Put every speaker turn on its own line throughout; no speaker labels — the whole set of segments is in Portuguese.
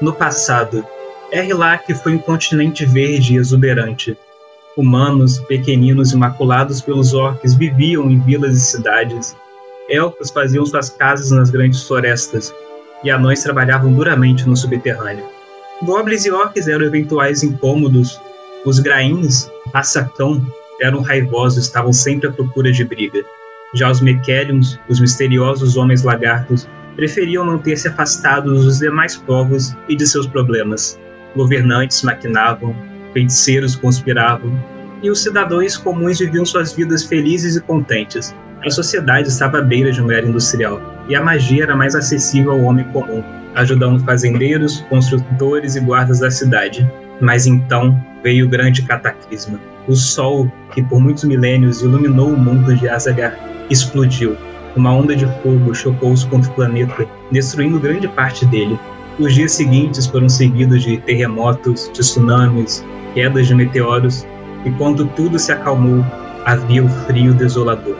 No passado, Erlac foi um continente verde e exuberante. Humanos, pequeninos imaculados pelos orques viviam em vilas e cidades. Elfos faziam suas casas nas grandes florestas, e anões trabalhavam duramente no subterrâneo. Goblins e orcs eram eventuais incômodos. Os grains, Assacão, eram raivosos, estavam sempre à procura de briga. Já os Mecheliums, os misteriosos homens lagartos, preferiam manter-se afastados dos demais povos e de seus problemas. Governantes maquinavam, feiticeiros conspiravam, e os cidadãos comuns viviam suas vidas felizes e contentes. A sociedade estava à beira de uma era industrial, e a magia era mais acessível ao homem comum, ajudando fazendeiros, construtores e guardas da cidade. Mas então veio o grande cataclisma. O sol, que por muitos milênios iluminou o mundo de Azagar, explodiu. Uma onda de fogo chocou-se contra o planeta, destruindo grande parte dele. Os dias seguintes foram seguidos de terremotos, de tsunamis, quedas de meteoros, e quando tudo se acalmou, havia o frio desolador,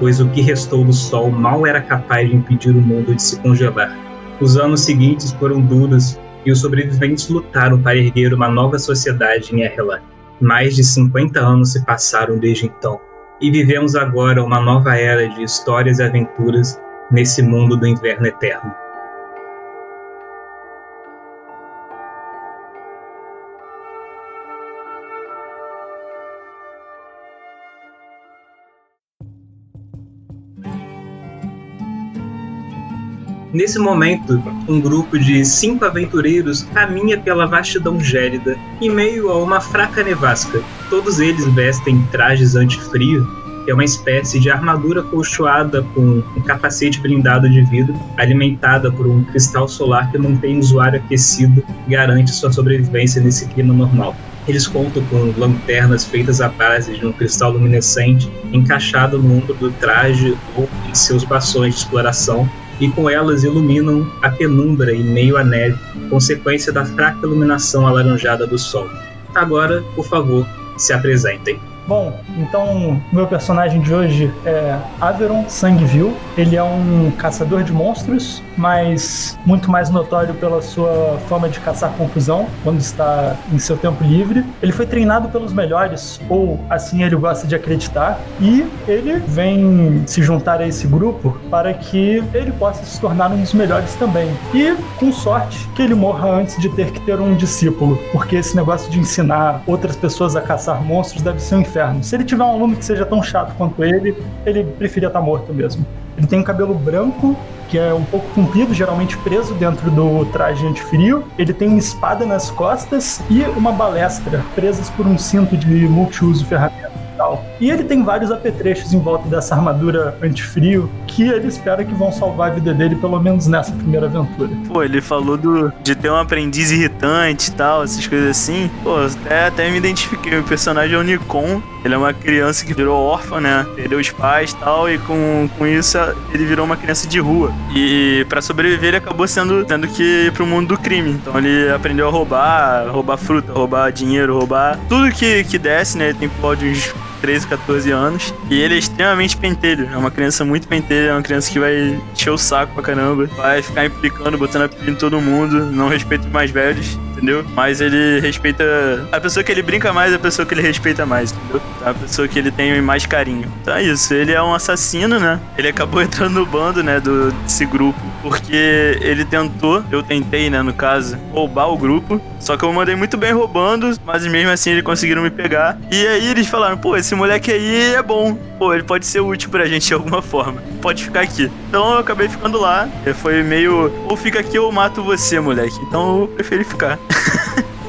pois o que restou do sol mal era capaz de impedir o mundo de se congelar. Os anos seguintes foram duros e os sobreviventes lutaram para erguer uma nova sociedade em Erla. Mais de 50 anos se passaram desde então, e vivemos agora uma nova era de histórias e aventuras nesse mundo do inverno eterno. Nesse momento, um grupo de cinco aventureiros caminha pela vastidão gélida, em meio a uma fraca nevasca. Todos eles vestem trajes anti-frio, que é uma espécie de armadura colchoada com um capacete blindado de vidro, alimentada por um cristal solar que mantém o usuário aquecido e garante sua sobrevivência nesse clima normal. Eles contam com lanternas feitas à base de um cristal luminescente encaixado no ombro do traje ou em seus bastões de exploração, e com elas iluminam a penumbra em meio à neve, consequência da fraca iluminação alaranjada do sol. Agora, por favor, se apresentem.
Bom, então meu personagem de hoje é Averon Sangueville. Ele é um caçador de monstros, mas muito mais notório pela sua fama de caçar confusão quando está em seu tempo livre. Ele foi treinado pelos melhores, ou assim ele gosta de acreditar, e ele vem se juntar a esse grupo para que ele possa se tornar um dos melhores também. E, com sorte, que ele morra antes de ter que ter um discípulo, porque esse negócio de ensinar outras pessoas a caçar monstros deve ser um inferno. Se ele tiver um aluno que seja tão chato quanto ele, ele preferia estar morto mesmo. Ele tem um cabelo branco, que é um pouco comprido, geralmente preso dentro do traje antifrio. Ele tem uma espada nas costas e uma balestra, presas por um cinto de multiuso ferramenta. E ele tem vários apetrechos em volta dessa armadura antifrio que ele espera que vão salvar a vida dele, pelo menos nessa primeira aventura.
Pô, ele falou do, de ter um aprendiz irritante e tal, essas coisas assim. Pô, até, até me identifiquei. O personagem é o Nikon. Ele é uma criança que virou órfã, né? Perdeu os pais e tal, e com, com isso ele virou uma criança de rua. E para sobreviver ele acabou sendo tendo que ir pro mundo do crime. Então ele aprendeu a roubar, roubar fruta, roubar dinheiro, roubar tudo que, que desce, né? Ele tem por de uns 13, 14 anos. E ele é extremamente pentelho. É uma criança muito pentelha, é uma criança que vai encher o saco pra caramba. Vai ficar implicando, botando apelido em todo mundo, não respeita os mais velhos entendeu? Mas ele respeita. A pessoa que ele brinca mais é a pessoa que ele respeita mais, entendeu? É a pessoa que ele tem mais carinho. Então é isso, ele é um assassino, né? Ele acabou entrando no bando, né, do, desse grupo, porque ele tentou, eu tentei, né, no caso, roubar o grupo. Só que eu mandei muito bem roubando, mas mesmo assim eles conseguiram me pegar. E aí eles falaram, pô, esse moleque aí é bom. Pô, ele pode ser útil pra gente de alguma forma. Pode ficar aqui. Então eu acabei ficando lá. Foi meio, ou fica aqui ou mato você, moleque. Então eu preferi ficar.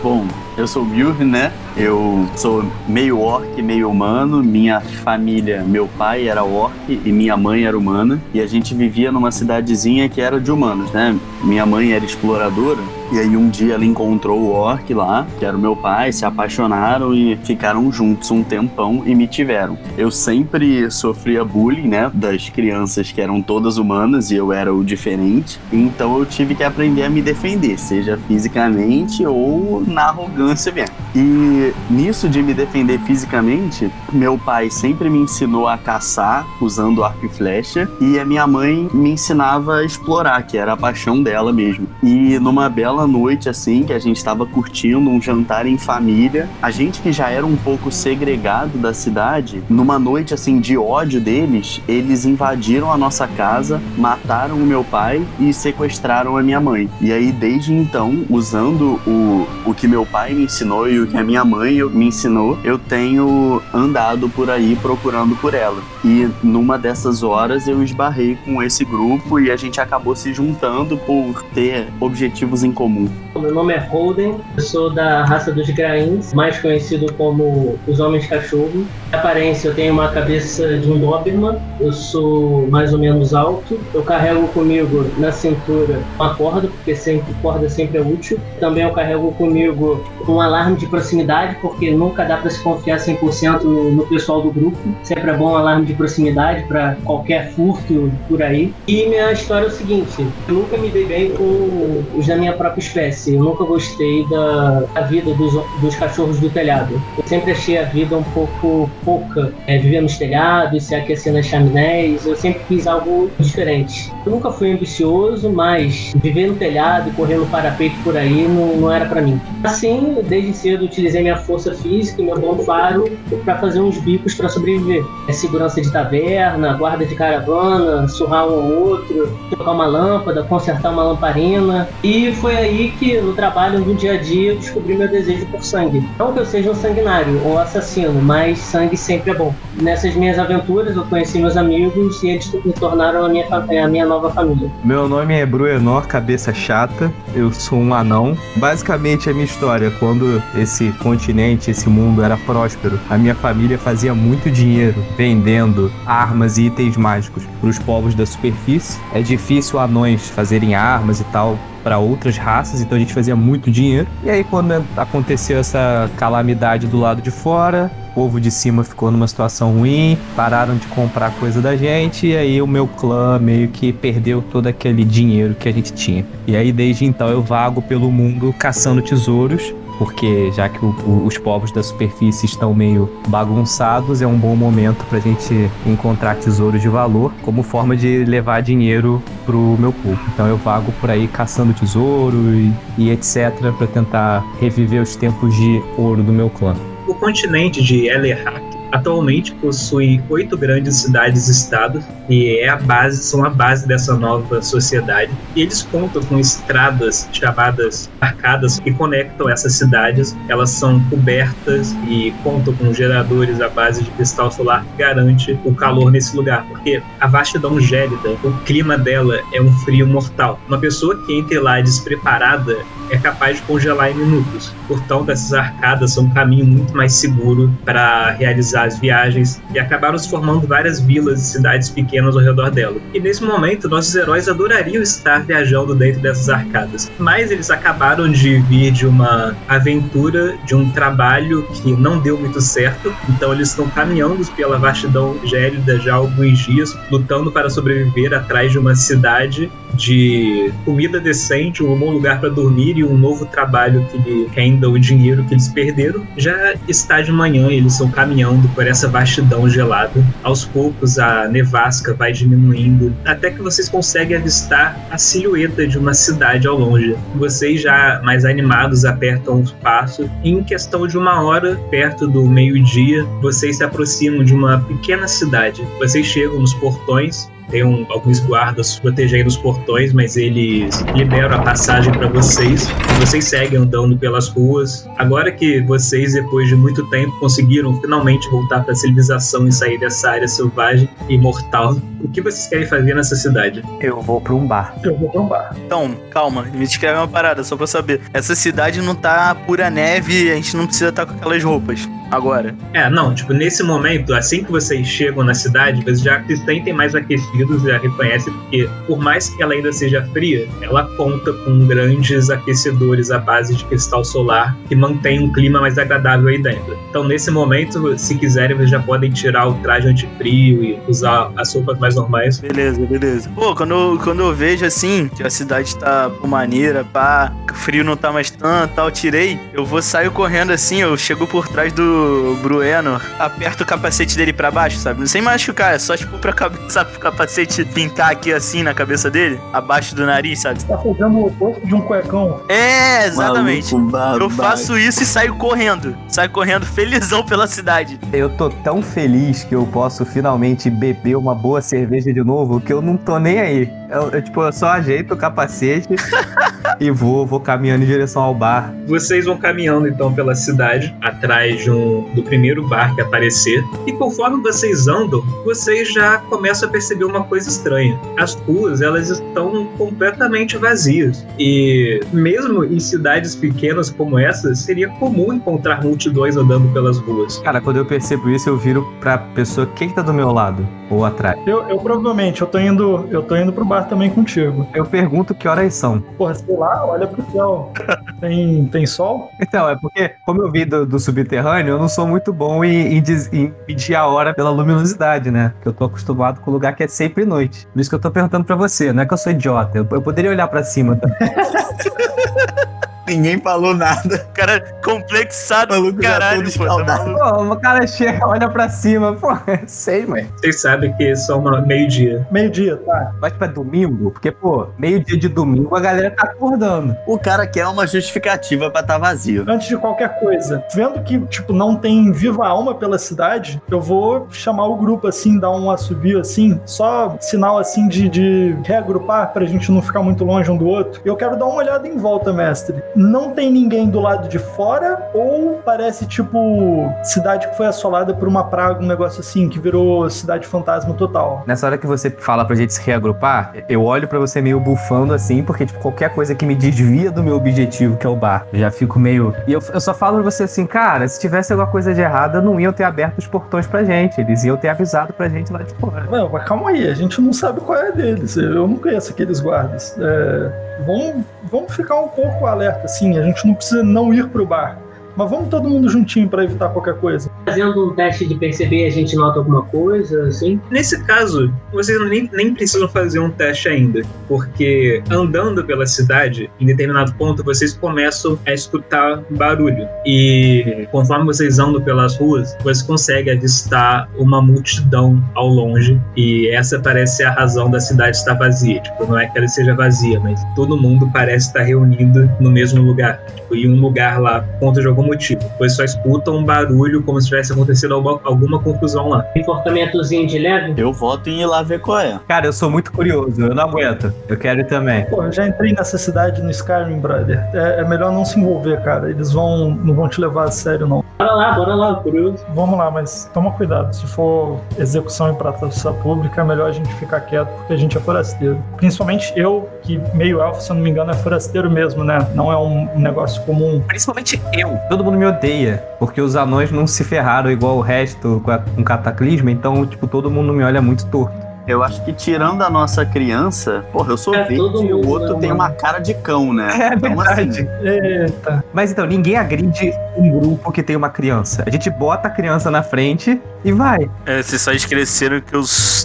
Bom, eu sou o né? Eu sou meio orc, meio humano. Minha família, meu pai era orc e minha mãe era humana. E a gente vivia numa cidadezinha que era de humanos, né? Minha mãe era exploradora. E aí um dia ela encontrou o orc lá, que era o meu pai, se apaixonaram e ficaram juntos um tempão e me tiveram. Eu sempre sofria bullying, né? Das crianças que eram todas humanas e eu era o diferente. Então eu tive que aprender a me defender, seja fisicamente ou na arrogância mesmo. E nisso de me defender fisicamente, meu pai sempre me ensinou a caçar usando arco e flecha e a minha mãe me ensinava a explorar, que era a paixão dela mesmo. E numa bela noite assim, que a gente estava curtindo um jantar em família, a gente que já era um pouco segregado da cidade, numa noite assim de ódio deles, eles invadiram a nossa casa, mataram o meu pai e sequestraram a minha mãe. E aí desde então, usando o, o que meu pai me ensinou e o que a minha mãe me ensinou, eu tenho andado por aí procurando por ela. E numa dessas horas eu esbarrei com esse grupo e a gente acabou se juntando por ter objetivos em comum.
Meu nome é Holden, eu sou da raça dos Grains, mais conhecido como os Homens Cachorro. De aparência, eu tenho uma cabeça de um Doberman, eu sou mais ou menos alto, eu carrego comigo na cintura uma corda, porque sempre corda sempre é útil. Também eu carrego comigo um alarme de proximidade, porque nunca dá para se confiar 100% no, no pessoal do grupo. Sempre é bom um alarme de proximidade para qualquer furto por aí. E minha história é o seguinte: eu nunca me dei bem com os da minha própria espécie. Eu nunca gostei da, da vida dos, dos cachorros do telhado. Eu sempre achei a vida um pouco pouca. É, viver nos telhados, se aquecer nas chaminés. Eu sempre quis algo diferente. Eu nunca fui ambicioso, mas viver no telhado correr no parapeito por aí não, não era para mim. Assim, desde cedo utilizei minha força física e meu bom faro para fazer uns bicos para sobreviver. É segurança de taverna, guarda de caravana, surrar um ou outro, trocar uma lâmpada, consertar uma lamparina. E foi aí que, no trabalho, no dia a dia, eu descobri meu desejo por sangue. Não que eu seja um sanguinário ou assassino, mas sangue sempre é bom. Nessas minhas aventuras, eu conheci meus amigos e eles me tornaram a minha, a minha nova família.
Meu nome é Bruenor Cabeça Chata, eu sou um anão. Basicamente, a minha história, quando esse continente, esse mundo era próspero, a minha família fazia muito dinheiro vendendo armas e itens mágicos para os povos da superfície. É difícil anões fazerem armas e tal para outras raças, então a gente fazia muito dinheiro. E aí quando aconteceu essa calamidade do lado de fora, o povo de cima ficou numa situação ruim, pararam de comprar coisa da gente e aí o meu clã meio que perdeu todo aquele dinheiro que a gente tinha. E aí desde então eu vago pelo mundo caçando tesouros porque já que o, o, os povos da superfície estão meio bagunçados, é um bom momento para a gente encontrar tesouros de valor como forma de levar dinheiro pro meu povo. Então eu vago por aí caçando tesouro e, e etc para tentar reviver os tempos de ouro do meu clã.
O continente de Elerhak atualmente possui oito grandes cidades-estado e é a base, são a base dessa nova sociedade. E eles contam com estradas chamadas arcadas que conectam essas cidades. Elas são cobertas e contam com geradores à base de cristal solar que garante o calor nesse lugar, porque a vastidão gélida, o clima dela é um frio mortal. Uma pessoa que entre lá despreparada é capaz de congelar em minutos. Portanto, essas arcadas são um caminho muito mais seguro para realizar as viagens e acabaram se formando várias vilas e cidades pequenas ao redor dela. E nesse momento, nossos heróis adorariam estar viajando dentro dessas arcadas, mas eles acabaram de vir de uma aventura, de um trabalho que não deu muito certo, então eles estão caminhando pela vastidão gélida já há alguns dias, lutando para sobreviver atrás de uma cidade de comida decente, um bom lugar para dormir um novo trabalho que lhe renda o dinheiro que eles perderam. Já está de manhã e eles estão caminhando por essa vastidão gelada. Aos poucos a nevasca vai diminuindo até que vocês conseguem avistar a silhueta de uma cidade ao longe. Vocês já mais animados apertam os passos e em questão de uma hora, perto do meio-dia, vocês se aproximam de uma pequena cidade. Vocês chegam nos portões tem um, alguns guardas protegendo os portões, mas eles liberam a passagem para vocês. Vocês seguem andando pelas ruas. Agora que vocês, depois de muito tempo, conseguiram finalmente voltar para a civilização e sair dessa área selvagem e mortal, o que vocês querem fazer nessa cidade?
Eu vou para um bar.
Eu vou para um bar.
Então, calma, me descreve uma parada, só pra saber. Essa cidade não tá pura neve, a gente não precisa estar tá com aquelas roupas agora.
É, não, tipo, nesse momento, assim que vocês chegam na cidade, vocês já se sentem mais aquecidos, já reconhecem, porque por mais que ela ainda seja fria, ela conta com grandes aquecedores à base de cristal solar que mantém um clima mais agradável aí dentro. Então, nesse momento, se quiserem, vocês já podem tirar o traje antifrio e usar as roupas mais normais.
Beleza, beleza. Pô, quando, quando eu vejo assim, que a cidade tá por maneira, pá, frio não tá mais tanto, tal, tirei. Eu vou sair correndo assim, eu chego por trás do Brueno, aperto o capacete dele pra baixo, sabe? Sem machucar, é só tipo pra cabeça, o capacete pintar aqui assim na cabeça dele, abaixo do nariz, sabe?
Você tá fazendo o oposto de um cuecão.
É, exatamente.
Maluco.
Eu faço isso e saio correndo. Saio correndo felizão pela cidade.
Eu tô tão feliz que eu posso finalmente beber uma boa cerveja de novo que eu não tô nem aí. Eu, eu, tipo, eu só ajeito o capacete e vou, vou caminhando em direção ao bar.
Vocês vão caminhando então pela cidade, atrás de um- do primeiro bar que aparecer, e conforme vocês andam, vocês já começam a perceber uma coisa estranha. As ruas, elas estão completamente vazias. E mesmo em cidades pequenas como essa, seria comum encontrar multidões andando pelas ruas.
Cara, quando eu percebo isso, eu viro pra pessoa quem que tá do meu lado ou atrás.
Eu, eu provavelmente, eu tô indo, eu tô indo pro bar também contigo.
Eu pergunto que horas são.
Porra, sei lá, olha pro céu. Tem, tem sol?
Então, é porque, como eu vi do, do subterrâneo, eu não sou muito bom em, em, diz- em medir a hora pela luminosidade, né? Porque eu tô acostumado com o lugar que é sempre noite. Por isso que eu tô perguntando pra você, não é que eu sou idiota. Eu, eu poderia olhar pra cima. tá?
Ninguém falou nada.
Cara, complexado
O
do
maluco já
caralho,
todo
pô. Tá?
Pô, o cara chega, olha pra cima. Pô, sei, mãe.
Vocês sabem que são uma- meio-dia.
Meio-dia, tá.
Mas pra domingo, porque, pô, meio-dia de domingo a galera tá acordando.
O cara quer uma justificativa pra tá vazio.
Antes de qualquer coisa, vendo que, tipo, não tem viva alma pela cidade, eu vou chamar o grupo, assim, dar um assobio, assim, só sinal, assim, de, de reagrupar pra gente não ficar muito longe um do outro. Eu quero dar uma olhada em volta, mestre. Não tem ninguém do lado de fora ou parece, tipo, cidade que foi assolada por uma praga, um negócio assim, que virou cidade fantasma total.
Nessa hora que você fala pra gente se reagrupar, eu olho pra você meio bufando assim, porque, tipo, qualquer coisa que me desvia do meu objetivo, que é o bar, já fico meio. E eu, eu só falo pra você assim, cara, se tivesse alguma coisa de errada, não iam ter aberto os portões pra gente. Eles iam ter avisado pra gente lá de fora.
Não, mas calma aí, a gente não sabe qual é deles. Eu não conheço aqueles guardas. É, vamos, vamos ficar um pouco alerta, assim. A gente não precisa não ir pro bar. Mas vamos todo mundo juntinho pra evitar qualquer coisa.
Fazendo um teste de perceber, a gente nota alguma coisa, assim.
Nesse caso, vocês nem, nem precisam fazer um teste ainda, porque andando pela cidade, em determinado ponto, vocês começam a escutar barulho. E conforme vocês andam pelas ruas, você consegue avistar uma multidão ao longe. E essa parece ser a razão da cidade estar vazia. Tipo, não é que ela seja vazia, mas todo mundo parece estar reunido no mesmo lugar. Tipo, em um lugar lá, conta de algum motivo. Pois só escutam um barulho como se tivesse acontecido alguma, alguma confusão lá.
Enforcamentozinho de leve.
Eu voto em ir lá ver qual é.
Cara, eu sou muito curioso, eu não aguento. Eu quero ir também.
Pô, eu já entrei nessa cidade no Skyrim, brother. É, é melhor não se envolver, cara. Eles vão não vão te levar a sério, não.
Bora lá, bora lá, curioso.
Vamos lá, mas toma cuidado. Se for execução em praça pública, é melhor a gente ficar quieto, porque a gente é forasteiro. Principalmente eu, que meio elfo, se eu não me engano, é forasteiro mesmo, né? Não é um negócio comum.
Principalmente eu. Todo mundo me odeia, porque os anões não se ferraram igual o resto com, a, com cataclisma, então, tipo, todo mundo me olha muito torto.
Eu acho que tirando a nossa criança, porra, eu sou
É,
verde
todo
e o
mundo
outro
é
tem
uma-
uma cara de cão, né?
É
Então,
verdade.
Eita.
Mas então, ninguém agride um grupo que tem uma criança. A gente bota a criança na frente e vai.
É, vocês só esqueceram que eu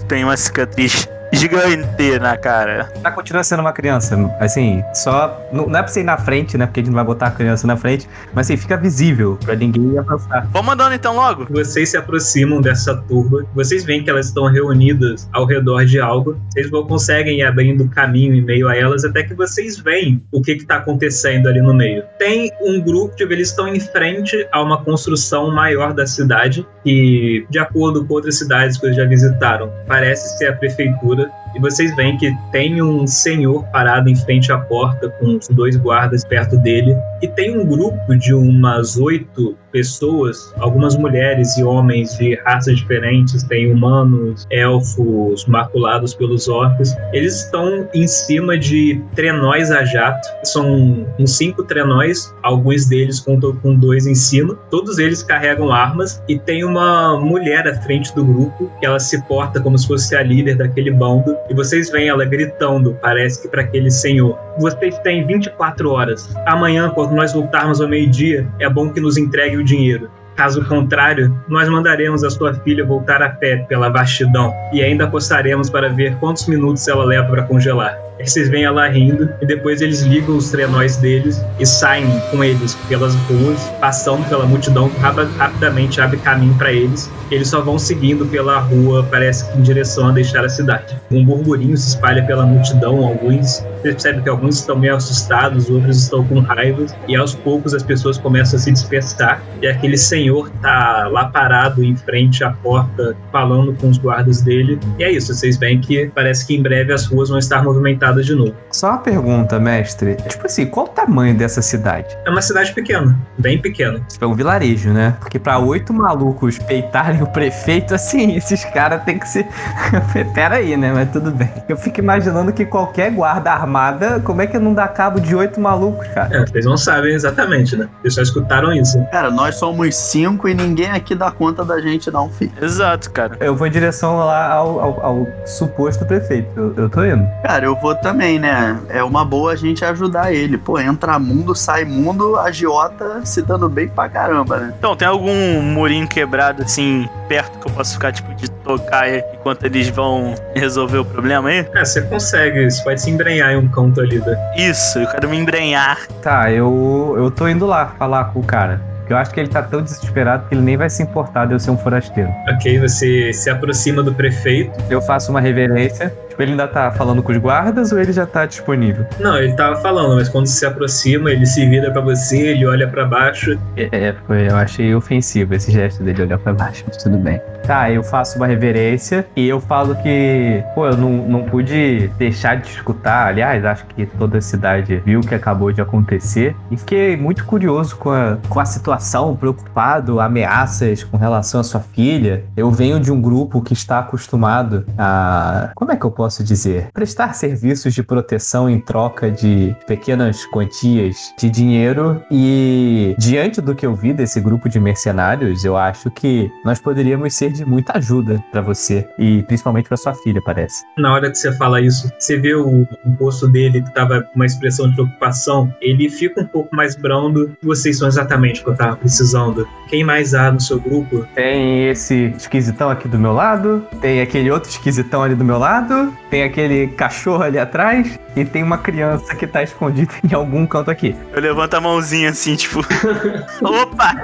tenho uma cicatriz gigante na cara.
Ela continua sendo uma criança. Assim, só. Não, não é pra você ir na frente, né? Porque a gente não vai botar a criança na frente. Mas assim, fica visível pra ninguém avançar.
Vamos andando então logo.
Vocês se aproximam dessa turba, vocês veem que elas estão reunidas ao redor de algo, vocês vão- conseguem ir abrindo caminho em meio a elas até que vocês veem o que está acontecendo ali no meio. Tem um grupo de eles estão em frente a uma construção maior da cidade que, de acordo com outras cidades que eles já visitaram, parece ser a prefeitura. E vocês veem que tem um senhor parado em frente à porta com os dois guardas perto dele. E tem um grupo de umas oito pessoas, algumas mulheres e homens de raças diferentes, tem humanos, elfos, maculados pelos orcs. Eles estão em cima de trenóis a jato. São uns cinco trenóis, alguns deles contam com dois em cima. Todos eles carregam armas e tem uma mulher à frente do grupo que ela se porta como se fosse a líder daquele bando. E vocês veem ela gritando, parece que para aquele senhor. Vocês têm 24 horas. Amanhã, quando nós voltarmos ao meio-dia, é bom que nos entregue o dinheiro. Caso contrário, nós mandaremos a sua filha voltar a pé pela vastidão e ainda apostaremos para ver quantos minutos ela leva para congelar. Aí vocês veem ela rindo e depois eles ligam os trenóis deles e saem com eles pelas ruas, passando pela multidão rapidamente abre caminho para eles. Eles só vão seguindo pela rua, parece que em direção a deixar a cidade. Um burburinho se espalha pela multidão, alguns você percebe que alguns estão meio assustados, outros estão com raiva, e aos poucos as pessoas começam a se dispersar, e aquele senhor tá lá parado em frente à porta, falando com os guardas dele. E é isso, vocês veem que parece que em breve as ruas vão estar movimentadas de novo.
Só uma pergunta, mestre. Tipo assim, qual o tamanho dessa cidade?
É uma cidade pequena, bem pequena.
Tipo, é um vilarejo, né? Porque pra oito malucos peitarem o prefeito, assim, esses caras têm que se. Pera aí, né? Mas tudo bem. Eu fico imaginando que qualquer guarda armada, como é que não dá cabo de oito malucos, cara?
É, vocês não sabem exatamente, né? Vocês só escutaram isso.
Cara, nós somos cinco e ninguém aqui dá conta da gente, não, filho.
Exato, cara.
Eu vou em direção lá ao, ao- ao suposto prefeito. Eu, eu tô indo.
Cara, eu vou também, né? É uma boa a gente ajudar ele. Pô, entra mundo, sai mundo, agiota se dando bem pra caramba, né?
Então, tem algum murinho quebrado assim, perto que eu posso ficar, tipo, de tocar enquanto eles vão resolver o problema aí?
É, você consegue, você pode se embrenhar em um canto ali. Da...
Isso, eu quero me embrenhar.
Tá, eu, eu tô indo lá falar com o cara. Porque eu acho que ele tá tão desesperado que ele nem vai se importar de eu ser um forasteiro.
Ok, você se aproxima do prefeito.
Eu faço uma reverência. Tipo, ele ainda tá falando com os guardas ou ele já tá disponível?
Não, ele tava falando, mas quando se aproxima, ele se vira pra você, ele olha pra baixo.
É, é, foi, eu achei ofensivo esse gesto dele olhar pra baixo, mas tudo bem. Tá, eu faço uma reverência e eu falo que, pô, eu não, não pude deixar de escutar. Aliás, acho que toda a cidade viu o que acabou de acontecer e fiquei muito curioso com a, com a situação, preocupado, ameaças com relação à sua filha. Eu venho de um grupo que está acostumado a, como é que eu posso dizer? Prestar serviços de proteção em troca de pequenas quantias de dinheiro e diante do que eu vi desse grupo de mercenários, eu acho que nós poderíamos ser de muita ajuda pra você e principalmente pra sua filha, parece.
Na hora que você fala isso, você vê o, o rosto dele que tava com uma expressão de preocupação, ele fica um pouco mais brando. Vocês são exatamente o que eu tava precisando. Quem mais há no seu grupo?
Tem esse esquisitão aqui do meu lado, tem aquele outro esquisitão ali do meu lado, tem aquele cachorro ali atrás e tem uma criança que tá escondida em algum canto aqui.
Eu levanto a mãozinha assim, tipo. Opa!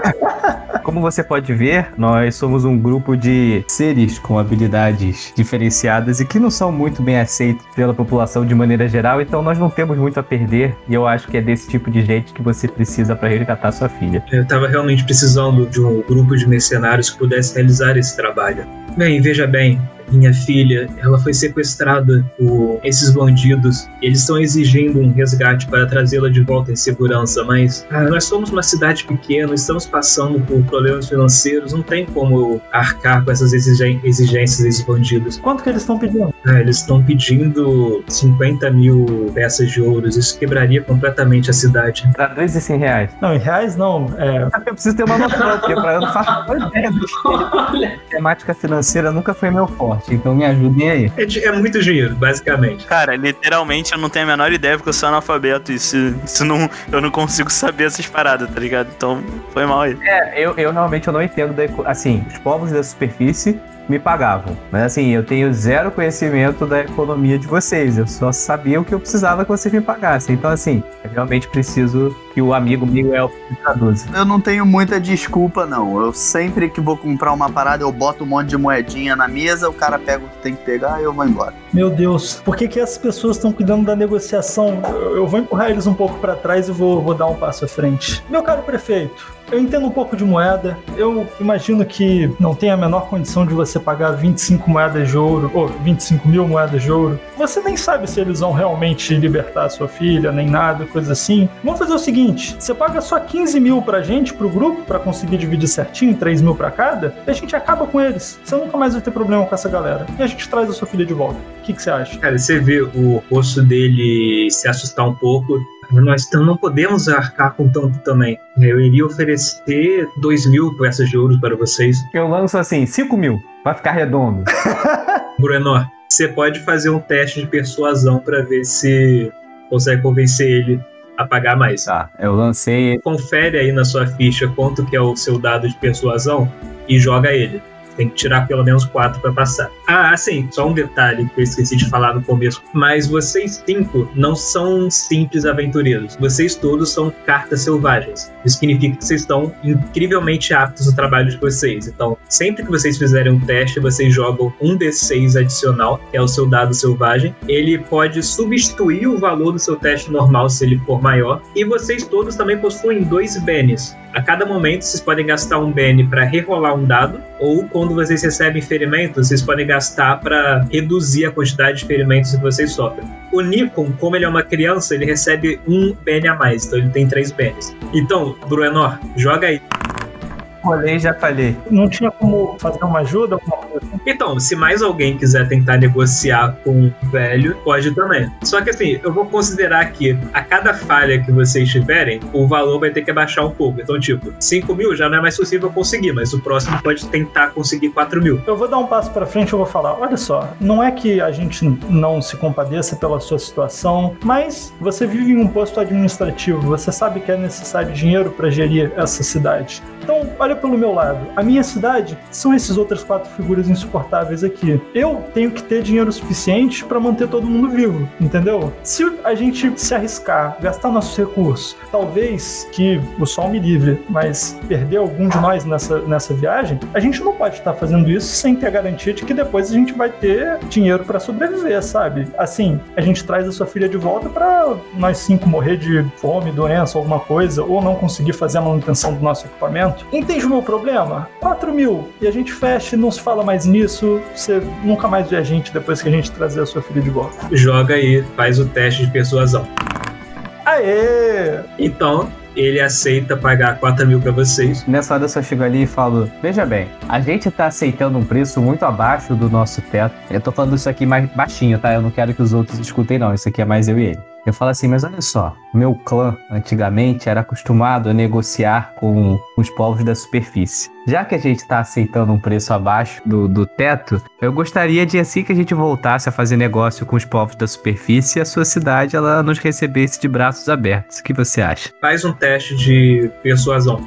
Como você pode ver, nós somos um grupo de seres com habilidades diferenciadas e que não são muito bem aceitos pela população de maneira geral, então nós não temos muito a perder e eu acho que é desse tipo de gente que você precisa para resgatar sua filha.
Eu tava realmente precisando de um grupo de mercenários que pudesse realizar esse trabalho. Bem, veja bem, minha filha, ela foi sequestrada por esses bandidos. Eles estão exigindo um resgate para trazê-la de volta em segurança, mas ah, nós somos uma cidade pequena, estamos passando por problemas financeiros, não tem como arcar com essas exigências desses bandidos.
Quanto que eles estão pedindo?
Ah, eles estão pedindo 50 mil peças de ouro, isso quebraria completamente a cidade.
Traduz e 100 reais.
Não, em reais não. É,
Eu preciso ter uma noção, porque pra eu não faço ideia do que
Olha,
temática financeira nunca foi meu forte, então me ajudem aí.
É, de- é muito dinheiro, basicamente.
Cara, literalmente eu não tenho a menor ideia porque eu sou analfabeto. Isso, isso não. Eu não consigo saber essas paradas, tá ligado? Então, foi mal aí.
É, eu, eu realmente eu não entendo da assim, os povos da superfície me pagavam. Mas assim, eu tenho zero conhecimento da economia de vocês. Eu só sabia o que eu precisava que vocês me pagassem. Então, assim, eu realmente preciso que o amigo Miguel me traduza.
Eu não tenho muita desculpa, não. Eu sempre que vou comprar uma parada, eu boto um monte de moedinha na mesa, o cara pega o que tem que pegar e eu vou embora.
Meu Deus, por que, que essas pessoas estão cuidando da negociação? Eu, eu vou empurrar eles um pouco para trás e vou, vou dar um passo à frente. Meu caro prefeito, eu entendo um pouco de moeda. Eu imagino que não tem a menor condição de você pagar 25 moedas de ouro, ou 25 mil moedas de ouro. Você nem sabe se eles vão realmente libertar a sua filha, nem nada, coisa assim. Vamos fazer o seguinte: você paga só 15 mil pra gente, pro grupo, pra conseguir dividir certinho, 3 mil pra cada, e a gente acaba com eles. Você nunca mais vai ter problema com essa galera. E a gente traz a sua filha de volta. O que, que você acha?
Cara, você vê o rosto dele se assustar um pouco. Nós tam- não podemos arcar com tanto também. Eu iria oferecer 2 mil peças de ouro para vocês.
Eu lanço assim, 5 mil, vai ficar redondo.
Bruno, você pode fazer um teste de persuasão para ver se consegue convencer ele a pagar mais.
Tá, eu lancei.
Confere aí na sua ficha quanto que é o seu dado de persuasão e joga ele. Tem que tirar pelo menos quatro para passar. Ah, assim, só um detalhe que eu esqueci de falar no começo. Mas vocês cinco não são simples aventureiros. Vocês todos são cartas selvagens. Isso significa que vocês estão incrivelmente aptos no trabalho de vocês. Então, sempre que vocês fizerem um teste, vocês jogam um D6 adicional, que é o seu dado selvagem. Ele pode substituir o valor do seu teste normal se ele for maior. E vocês todos também possuem dois Benes. A cada momento, vocês podem gastar um Bene para rerolar um dado, ou quando vocês recebem ferimentos, vocês podem gastar para reduzir a quantidade de ferimentos que vocês sofrem. O Nikon, como ele é uma criança, ele recebe um Bene a mais, então ele tem três Benes. Então, Bruenor, joga aí.
Rolei já falhei.
Não tinha como fazer uma ajuda, alguma coisa assim?
Então, se mais alguém quiser tentar negociar com o velho, pode também. Só que assim, eu vou considerar que a cada falha que vocês tiverem, o valor vai ter que abaixar um pouco. Então, tipo, 5 mil já não é mais possível conseguir, mas o próximo pode tentar conseguir 4 mil.
Eu vou dar um passo pra frente e eu vou falar: olha só, não é que a gente não se compadeça pela sua situação, mas você vive em um posto administrativo, você sabe que é necessário dinheiro para gerir essa cidade. Então, olha pelo meu lado. A minha cidade são essas outras quatro figuras insuportáveis aqui. Eu tenho que ter dinheiro suficiente para manter todo mundo vivo, entendeu? Se a gente se arriscar, gastar nossos recursos, talvez que o sol me livre, mas perder algum de nós nessa, nessa viagem, a gente não pode estar fazendo isso sem ter a garantia de que depois a gente vai ter dinheiro para sobreviver, sabe? Assim, a gente traz a sua filha de volta para nós cinco morrer de fome, doença, alguma coisa, ou não conseguir fazer a manutenção do nosso equipamento. Entende o meu problema? 4 mil. E a gente fecha e não se fala mais nisso. Você nunca mais vê a gente depois que a gente trazer a sua filha de volta.
Joga aí, faz o teste de persuasão.
Aê!
Então, ele aceita pagar 4 mil pra vocês.
Nessa hora eu só chego ali e falo: Veja bem, a gente tá aceitando um preço muito abaixo do nosso teto. Eu tô falando isso aqui mais baixinho, tá? Eu não quero que os outros escutem, não. Isso aqui é mais eu e ele. Eu falo assim, mas olha só, meu clã antigamente era acostumado a negociar com os povos da superfície. Já que a gente está aceitando um preço abaixo do, do teto, eu gostaria de assim que a gente voltasse a fazer negócio com os povos da superfície, a sua cidade ela nos recebesse de braços abertos. O que você acha?
Faz um teste de persuasão.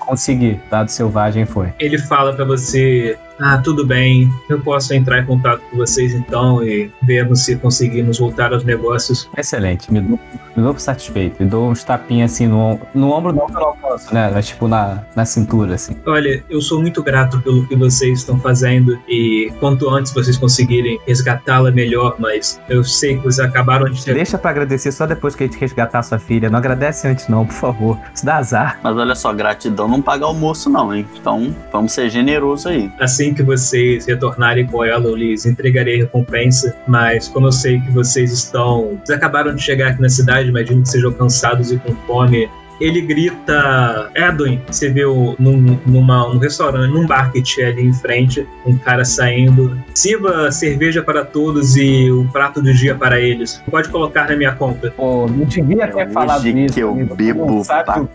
Consegui, dado selvagem foi.
Ele fala pra você: Ah, tudo bem, eu posso entrar em contato com vocês então e vermos se conseguimos voltar aos negócios.
Excelente, me dou, me dou por satisfeito. Me dou uns tapinhas assim no, no ombro, não que eu não alcanço, né? Mas tipo na, na cintura, assim.
Olha, eu sou muito grato pelo que vocês estão fazendo e quanto antes vocês conseguirem resgatá-la melhor, mas eu sei que vocês acabaram de.
Deixa pra agradecer só depois que a gente resgatar sua filha. Não agradece antes, não, por favor. Isso dá azar.
Mas olha só, gratidão não paga almoço, não, hein? Então vamos ser generosos aí.
Assim que vocês retornarem com ela, eu lhes entregarei a recompensa. Mas como eu sei que vocês estão. Vocês acabaram de chegar aqui na cidade, imagino que sejam cansados e com fome. Ele grita, Edwin, você viu num, numa, num restaurante, num bar que tinha ali em frente, um cara saindo. Sirva cerveja para todos e o prato do dia para eles. Pode colocar na minha conta.
Pô, não devia
É
ter
hoje
falado isso.
que eu
amigo.
bebo
Não sabe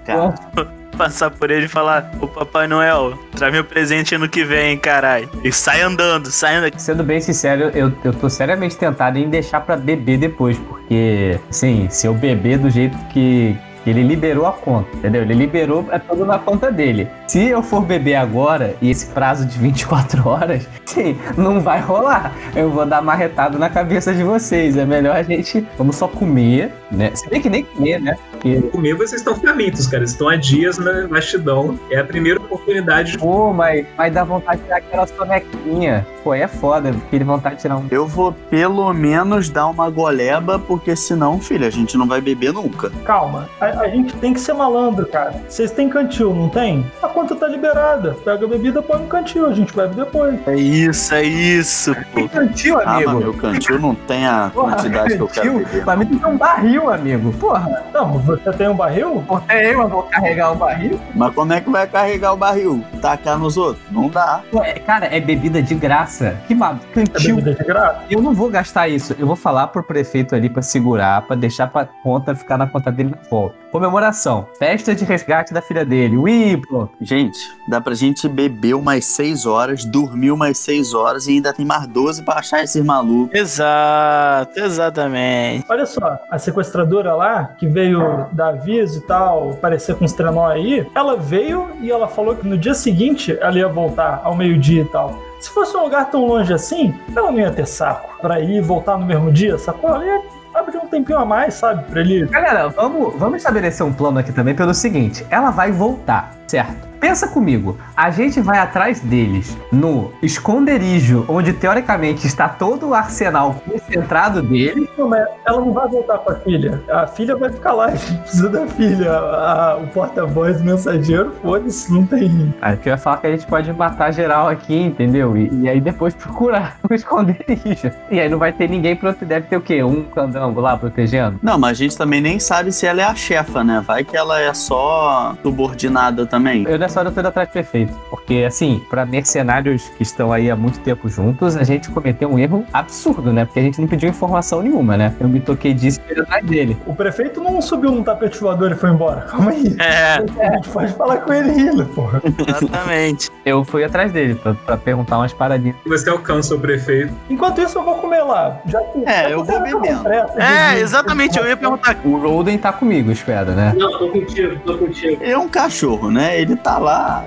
pra
Passar por ele e falar: Ô Papai Noel, traz meu presente ano que vem, caralho. E sai andando, sai andando.
Sendo bem sincero, eu, eu tô seriamente tentado em deixar pra beber depois, porque, assim, se eu beber do jeito que, ele liberou a conta, entendeu? Ele liberou, é tudo na conta dele. Se eu for beber agora, e esse prazo de 24 horas, sim, não vai rolar. Eu vou dar marretado na cabeça de vocês. É melhor a gente, vamos só comer, né? Se bem que nem comer, né? Porque,
Comer, vocês estão famintos, cara. Estão há dias na vastidão. É a primeira oportunidade de
pô, mas, mas dá vontade de tirar aquela sonequinha. Pô, é foda, aquele vontade de tirar um
Eu vou pelo menos dar uma goleba, porque senão, filho, a gente não vai beber nunca.
Calma, a, a gente tem que ser malandro, cara. Vocês têm cantil, não tem? A conta tá liberada. Pega a bebida, põe no cantil, a gente bebe depois.
É isso, é isso, pô.
cantil,
Ah, mas meu cantil não tem a
Porra,
quantidade que eu quero
cantil,
beber.
Pra mim tem que ter um barril, amigo. Porra,
Não, você tem um barril?
é eu, mas vou carregar o barril.
Mas como é que vai carregar o barril? Tacar nos outros? Não dá.
Pô, é- cara, é bebida de graça. Que mal,
É
cantil.
bebida de graça?
Eu não vou gastar isso. Eu vou falar pro prefeito ali pra segurar, pra deixar pra conta ficar na conta dele na volta. Comemoração. Festa de resgate da filha dele. Ui, pô.
Gente, dá pra gente beber umas 6 horas, dormir umas 6 horas e ainda tem mais 12 pra achar esses malucos.
Exato, exatamente.
Olha só, a sequestradora lá, que veio dar aviso e tal, parecer com os trenó aí, ela veio e ela falou que no dia seguinte ela ia voltar ao meio-dia e tal. Se fosse um lugar tão longe assim, ela não ia ter saco pra ir e voltar no mesmo dia, sacou? Ela ia abrir um tempinho a mais, sabe, pra ele.
Galera, vamos, vamos estabelecer um plano aqui também pelo seguinte: ela vai voltar, certo? Pensa comigo, a gente vai atrás deles no esconderijo, onde teoricamente está todo o arsenal concentrado deles.
Não, mas ela não vai voltar com a filha. A filha vai ficar lá, a gente precisa da filha. A- o porta-voz, o mensageiro, foda-se, não tem.
Aí que eu ia falar que a gente pode matar geral aqui, entendeu? E, e aí depois procurar o esconderijo. E aí não vai ter ninguém, prote- deve ter o quê? Um candango lá protegendo?
Não, mas a gente também nem sabe se ela é a chefa, né? Vai que ela é só subordinada também.
Eu tô indo atrás do prefeito. Porque, assim, pra mercenários que estão aí há muito tempo juntos, a gente cometeu um erro absurdo, né? Porque a gente não pediu informação nenhuma, né? Eu me toquei disso e atrás dele.
O prefeito não subiu num tapete voador e foi embora. Calma aí.
É,
A gente pode falar com ele ainda, porra.
exatamente.
Eu fui atrás dele pra, pra perguntar umas paradinhas.
Você alcança o prefeito.
Enquanto isso, eu vou comer lá. Já que,
É,
já
eu vou
tá
bebendo.
É, exatamente. Eu ia perguntar.
O Roden tá comigo, espero, né?
Não, tô contigo, tô contigo.
Ele é um cachorro, né? Ele tá lá.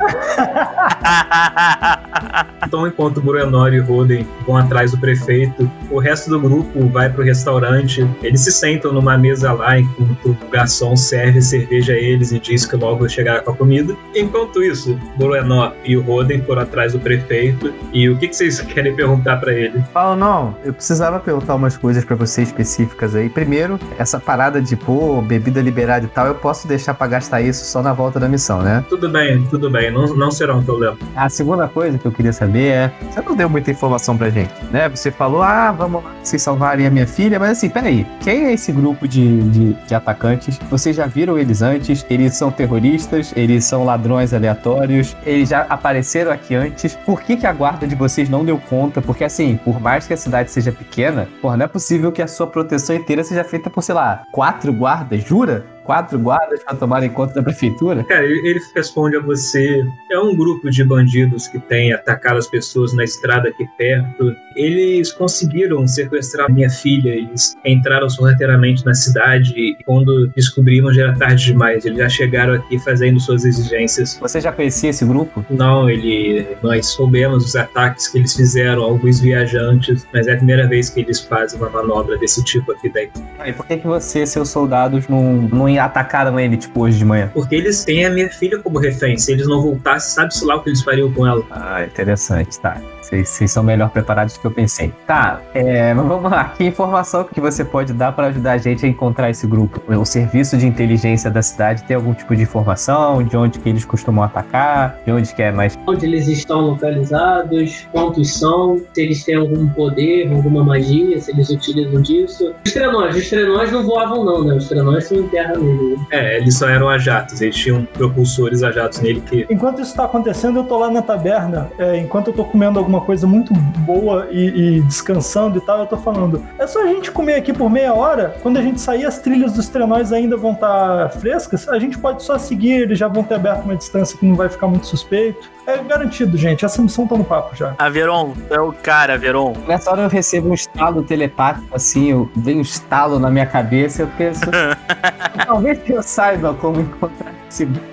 Então, enquanto Bruenor e Roden vão atrás do prefeito, o resto do grupo vai pro restaurante. Eles se sentam numa mesa lá enquanto o garçom serve cerveja a eles e diz que logo chegará com a comida. Enquanto isso, Bruenor e o Roden foram atrás do prefeito. E o que, que vocês querem perguntar pra ele?
Paulo, não, eu precisava perguntar umas coisas pra você específicas aí. Primeiro, essa parada de, pô, bebida liberada e tal, eu posso deixar pra gastar isso só na volta da missão, né?
Tudo bem, tudo bem, não, não será um problema.
A segunda coisa que eu queria saber é, você não deu muita informação pra gente, né? Você falou, ah, vamos lá, vocês salvarem a minha filha, mas assim, peraí, quem é esse grupo de, de, de atacantes? Vocês já viram eles antes? Eles são terroristas? Eles são ladrões aleatórios? Eles já apareceram aqui antes? Por que, que a guarda de vocês não deu conta? Porque assim, por mais que a cidade seja pequena, porra, não é possível que a sua proteção inteira seja feita por, sei lá, quatro guardas, jura? Quatro guardas pra tomarem conta da prefeitura?
Cara, ele responde a você: é um grupo de bandidos que tem atacado as pessoas na estrada aqui perto. Eles conseguiram sequestrar minha filha. Eles entraram sorrateiramente na cidade e quando descobriram já era tarde demais. Eles já chegaram aqui fazendo suas exigências.
Você já conhecia esse grupo?
Não, ele, nós soubemos os ataques que eles fizeram alguns viajantes, mas é a primeira vez que eles fazem uma manobra desse tipo aqui dentro.
E por que, que você e seus soldados não, não atacaram ele, tipo, hoje de manhã?
Porque eles têm a minha filha como refém. Se eles não voltassem, sabe-se lá o que eles fariam com ela.
Ah, interessante, tá. Vocês vocês são melhor preparados do que eu pensei. Tá, é, mas vamos lá. Que informação que você pode dar para ajudar a gente a encontrar esse grupo? O serviço de inteligência da cidade tem algum tipo de informação? De onde que eles costumam atacar? De onde que é mais...
Onde eles estão localizados, quantos são, se eles têm algum poder, alguma magia, se eles utilizam disso. Os trenós, os trenós não voavam não, né? Os trenós são em terra mesmo. né?
É, eles só eram a jatos, eles tinham propulsores a jatos nele que.
Enquanto isso tá acontecendo, eu tô lá na taberna. é, enquanto eu tô comendo alguma coisa muito boa e, e descansando e tal, eu tô falando. É só a gente comer aqui por meia hora. Quando a gente sair, as trilhas dos trenóis ainda vão estar frescas. A gente pode só seguir, eles já vão ter aberto uma distância que não vai ficar muito suspeito. É garantido, gente. Essa missão tá no papo já.
A Veron, é o cara, Veron.
Nessa hora eu recebo um estalo telepático, assim, eu, vem um estalo na minha cabeça eu penso... Talvez eu saiba como encontrar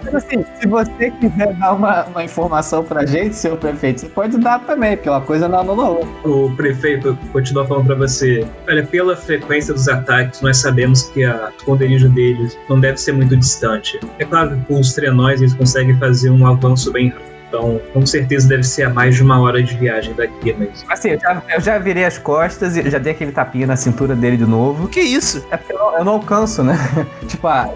Mas assim, se você quiser dar uma, uma informação pra gente, seu prefeito, você pode dar também, porque uma coisa não anula outra.
O prefeito continua falando pra você: olha, pela frequência dos ataques, nós sabemos que a esconderijo deles não deve ser muito distante. É claro que com os trenóis eles conseguem fazer um avanço bem rápido. Então, com certeza deve ser a mais de uma hora de viagem daqui, mas.
Assim, eu já, eu já virei as costas e já dei aquele tapinha na cintura dele de novo.
O que é isso?
É porque eu não, eu não alcanço, né? tipo, ah,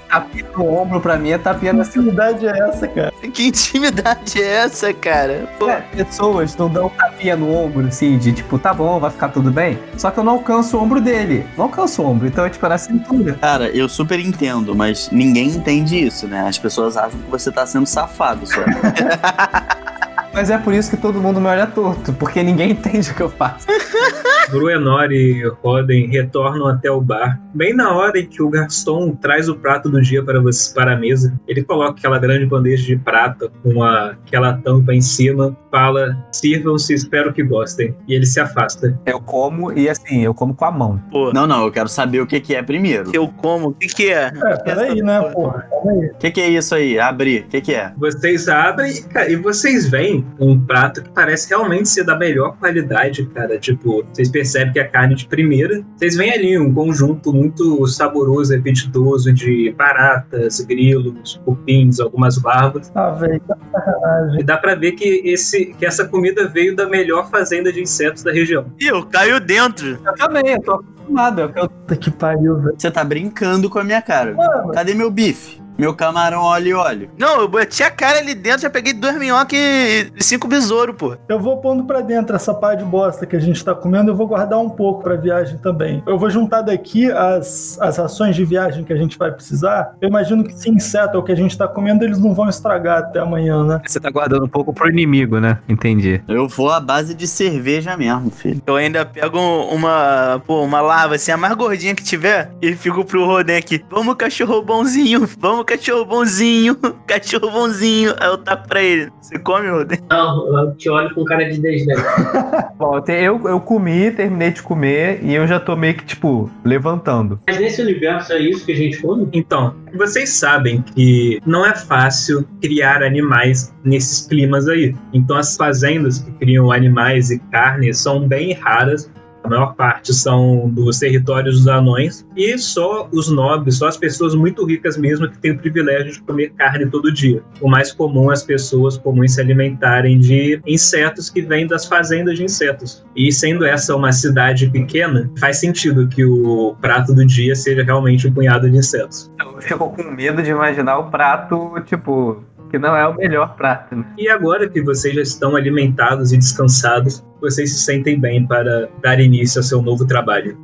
tapinha no ombro pra mim é tapinha na
Que intimidade é essa, cara?
Que intimidade é essa, cara? Pô,
É, pessoas não dão tapinha no ombro, assim, de tipo, tá bom, vai ficar tudo bem. Só que eu não alcanço o ombro dele. Não alcanço o ombro, então é tipo na cintura.
Cara, eu super entendo, mas ninguém entende isso, né? As pessoas acham que você tá sendo safado só.
Mas é por isso que todo mundo me olha torto, porque ninguém entende o que eu faço.
Bruenor e Roden retornam até o bar bem na hora em que o garçom traz o prato do dia para você para a mesa, ele coloca aquela grande bandeja de prata com a, aquela tampa em cima, fala: sirvam-se, espero que gostem. E ele se afasta.
Eu como e assim, eu como com a mão.
Pô,
Não, não, eu quero saber o que, que é primeiro.
eu como. O que que é?
É, peraí, né, porra?
O que, que é isso aí? Abrir. O que, que é?
Vocês abrem e, cara, e vocês veem um prato que parece realmente ser da melhor qualidade, cara. Tipo, vocês percebem que é carne de primeira. Vocês veem ali um conjunto muito saboroso e apetitoso de baratas, grilos, cupins, algumas larvas.
Ah, velho, que sacanagem.
E dá pra ver que, esse, que essa comida veio da melhor fazenda de insetos da região.
Ih, eu caio dentro.
Eu também, eu tô acostumado. é eu-
Puta que pariu, velho.
Você tá brincando com a minha cara.
Mano,
Cadê meu bife? Meu camarão óleo e óleo.
Não, eu bati a cara ali dentro, já peguei duas minhocas e cinco besouros, pô.
eu vou pondo pra dentro essa pá de bosta que a gente tá comendo, eu vou guardar um pouco pra viagem também. Eu vou juntar daqui as, as rações de viagem que a gente vai precisar. Eu imagino que se inseto é o que a gente tá comendo, eles não vão estragar até amanhã, né?
Você tá guardando um pouco pro inimigo, né? Entendi.
Eu vou à base de cerveja mesmo, filho.
Eu ainda pego uma, pô, uma larva assim, a mais gordinha que tiver, e fico pro Roden aqui. Vamos, cachorro bonzinho. Vamos, cachorro bonzinho. Cachorro bonzinho. Aí eu taco pra ele. Você come, Roden?
Não, eu te olho com cara de desdém.
Bom, eu, eu comi, terminei de comer e eu já tô meio que, tipo, levantando.
Mas nesse universo é isso que a gente come?
Então, vocês sabem que não é fácil criar animais nesses climas aí. Então, as fazendas que criam animais e carne são bem raras. A maior parte são dos territórios dos anões. E só os nobres, só as pessoas muito ricas mesmo, que têm o privilégio de comer carne todo dia. O mais comum é as pessoas comuns se alimentarem de insetos que vêm das fazendas de insetos. E sendo essa uma cidade pequena, faz sentido que o prato do dia seja realmente um punhado de insetos.
Eu fico com medo de imaginar o prato, tipo, que não é o melhor prato. né?
E agora que vocês já estão alimentados e descansados, vocês se sentem bem para dar início ao seu novo trabalho.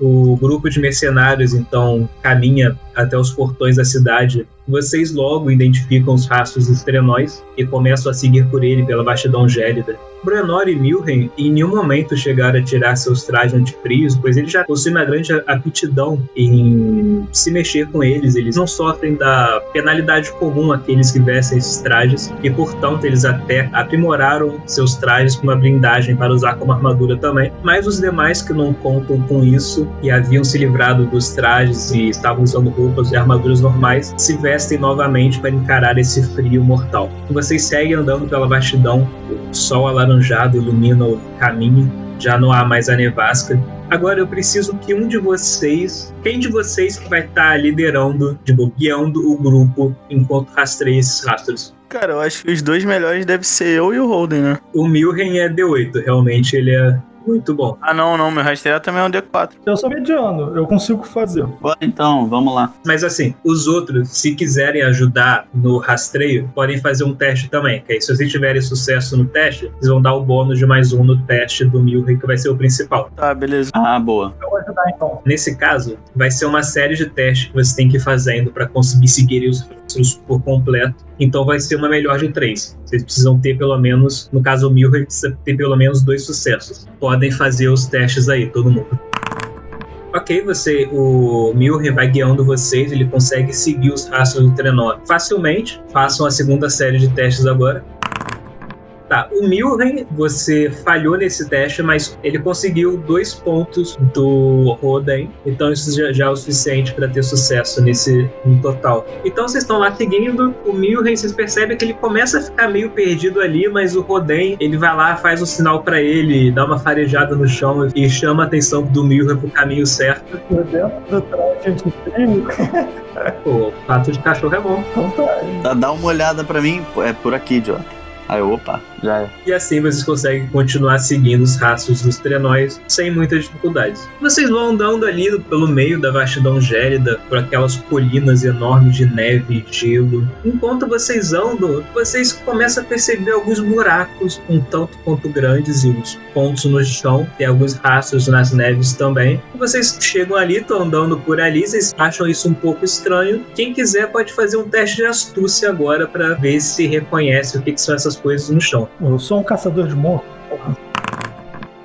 O grupo de mercenários então caminha até os portões da cidade. Vocês logo identificam os rastros dos trenóis e começam a seguir por ele pela vastidão gélida. Brenor e Milren em nenhum momento chegaram a tirar seus trajes antifrios, pois eles já possuem uma grande aptidão em se mexer com eles. Eles não sofrem da penalidade comum aqueles que vestem esses trajes, e portanto eles até aprimoraram seus trajes com uma blindagem para usar como armadura também. Mas os demais que não contam com isso e haviam se livrado dos trajes e estavam usando roupas e armaduras normais, se vestem novamente para encarar esse frio mortal. Vocês seguem andando pela vastidão, o sol alaranjado ilumina o caminho, já não há mais a nevasca. Agora eu preciso que um de vocês, quem de vocês que vai estar liderando, tipo, guiando o grupo enquanto rastreia esses rastros?
Cara, eu acho que os dois melhores devem ser eu e o Holden, né?
O Milren é D8, realmente ele é muito bom.
Ah, não, não. Meu rastreio também é um D4.
Eu sou mediano, eu consigo fazer.
Bora então, vamos lá.
Mas assim, os outros, se quiserem ajudar no rastreio, podem fazer um teste também. Que aí, se vocês tiverem sucesso no teste, eles vão dar o bônus de mais um no teste do Milren, que vai ser o principal.
Tá, beleza.
Ah, boa.
Eu vou ajudar então.
Nesse caso, vai ser uma série de testes que você tem que ir fazendo para conseguir seguir os rastros por completo. Então vai ser uma melhor de três. Vocês precisam ter pelo menos, no caso o Milren, precisa ter pelo menos dois sucessos. Podem fazer os testes aí, todo mundo. Ok, você, o Milren vai guiando vocês, ele consegue seguir os rastros do trenó facilmente. Façam a segunda série de testes agora. Tá, o Milren, você falhou nesse teste, mas ele conseguiu dois pontos do Roden, então isso já, já é o suficiente para ter sucesso nesse no total. Então vocês estão lá seguindo, o Milren, vocês percebem que ele começa a ficar meio perdido ali, mas o Roden, ele vai lá, faz um sinal para ele, dá uma farejada no chão e chama a atenção do Milren pro caminho certo.
Do traje antifrio.
Pô, pato de cachorro é bom.
Então tá.
Dá, uma olhada pra mim. É por aqui, idiota. Aí, opa, já é.
E assim vocês conseguem continuar seguindo os rastros dos trenóis sem muitas dificuldades. Vocês vão andando ali pelo meio da vastidão gélida, por aquelas colinas enormes de neve e gelo. Enquanto vocês andam, vocês começam a perceber alguns buracos um tanto quanto grandes e uns pontos no chão. Tem alguns rastros nas neves também. E vocês chegam ali, estão andando por ali, vocês acham isso um pouco estranho. Quem quiser pode fazer um teste de astúcia agora para ver se reconhece o que, que são essas coisas no chão.
Eu sou um caçador de monstros.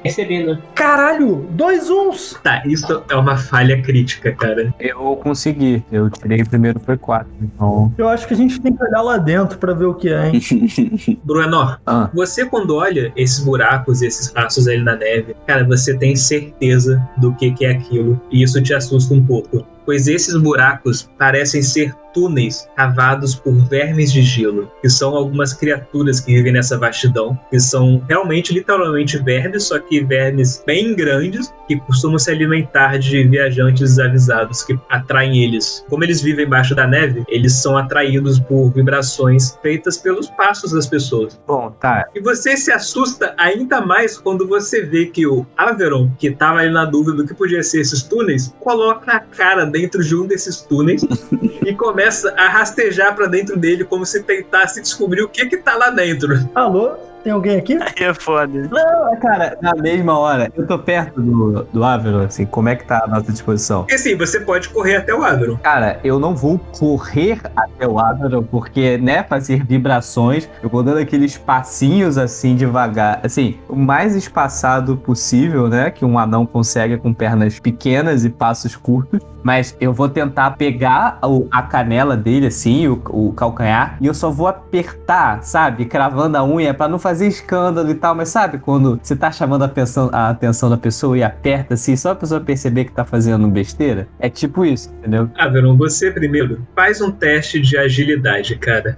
Recebendo.
Caralho, dois uns!
Tá, isso é uma falha crítica, cara.
Eu consegui. Eu tirei primeiro foi quatro. Então.
Eu acho que a gente tem que olhar lá dentro pra ver o que é, hein?
Bruno,
Ah.
você quando olha esses buracos, esses rastros ali na neve, cara, você tem certeza do que, que é aquilo. E isso te assusta um pouco. Pois esses buracos parecem ser túneis cavados por vermes de gelo, que são algumas criaturas que vivem nessa vastidão, que são realmente, literalmente vermes, só que vermes bem grandes, que costumam se alimentar de viajantes desavisados que atraem eles. Como eles vivem embaixo da neve, eles são atraídos por vibrações feitas pelos passos das pessoas.
Bom, tá.
E você se assusta ainda mais quando você vê que o Averon, que tava ali na dúvida do que podia ser esses túneis, coloca a cara dentro de um desses túneis e começa a rastejar pra dentro dele como se tentasse descobrir o que que tá lá dentro.
Alô? Tem alguém aqui?
Aí é foda.
Não, cara, na mesma hora, eu tô perto do, do Averon, assim, como é que tá a nossa disposição?
Porque assim, você pode correr até o Averon.
Cara, eu não vou correr até o Averon, porque, né, fazer vibrações, eu vou dando aqueles passinhos assim devagar, assim, o mais espaçado possível, né, que um anão consegue com pernas pequenas e passos curtos. Mas eu vou tentar pegar o- a canela dele, assim, o, o calcanhar, e eu só vou apertar, sabe? Cravando a unha pra não fazer escândalo e tal. Mas sabe quando você tá chamando a atenção, a atenção da pessoa e aperta assim, só a pessoa perceber que tá fazendo besteira? É tipo isso, entendeu?
Averon, você primeiro faz um teste de agilidade, cara.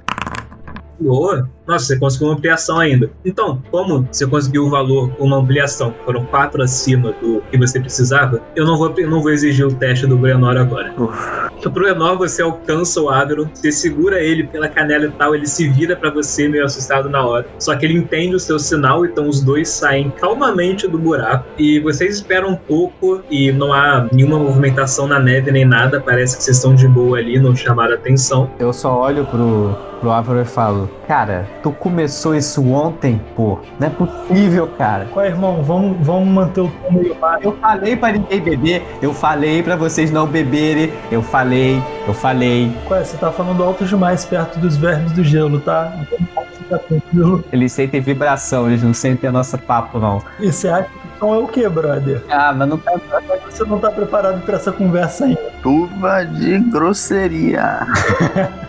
Boa. Nossa, você conseguiu uma ampliação ainda. Então, como você conseguiu o valor com uma ampliação, que foram quatro acima do que você precisava, eu não vou, eu não vou exigir o teste do Brenor agora. O Brenor, você alcança o Averon, você segura ele pela canela e tal, ele se vira pra você meio assustado na hora. Só que ele entende o seu sinal, então os dois saem calmamente do buraco. E vocês esperam um pouco e não há nenhuma movimentação na neve nem nada. Parece que vocês estão de boa ali, não chamaram atenção.
Eu só olho pro, pro Averon e falo: Cara, tu começou isso ontem, pô. Não é possível, cara.
Qual irmão? Vamos, vamos manter o tom meio baixo.
Eu falei pra ninguém beber, eu falei pra vocês não beberem, eu falei, eu falei.
Qual é? Você tá falando alto demais perto dos vermes do gelo, tá? Então pode ficar tranquilo.
Eles sentem vibração, eles não sentem nosso papo, não.
E você acha que o som é o quê, brother?
Ah, mas não tá.
Você não tá preparado pra essa conversa ainda.
Turva de grosseria.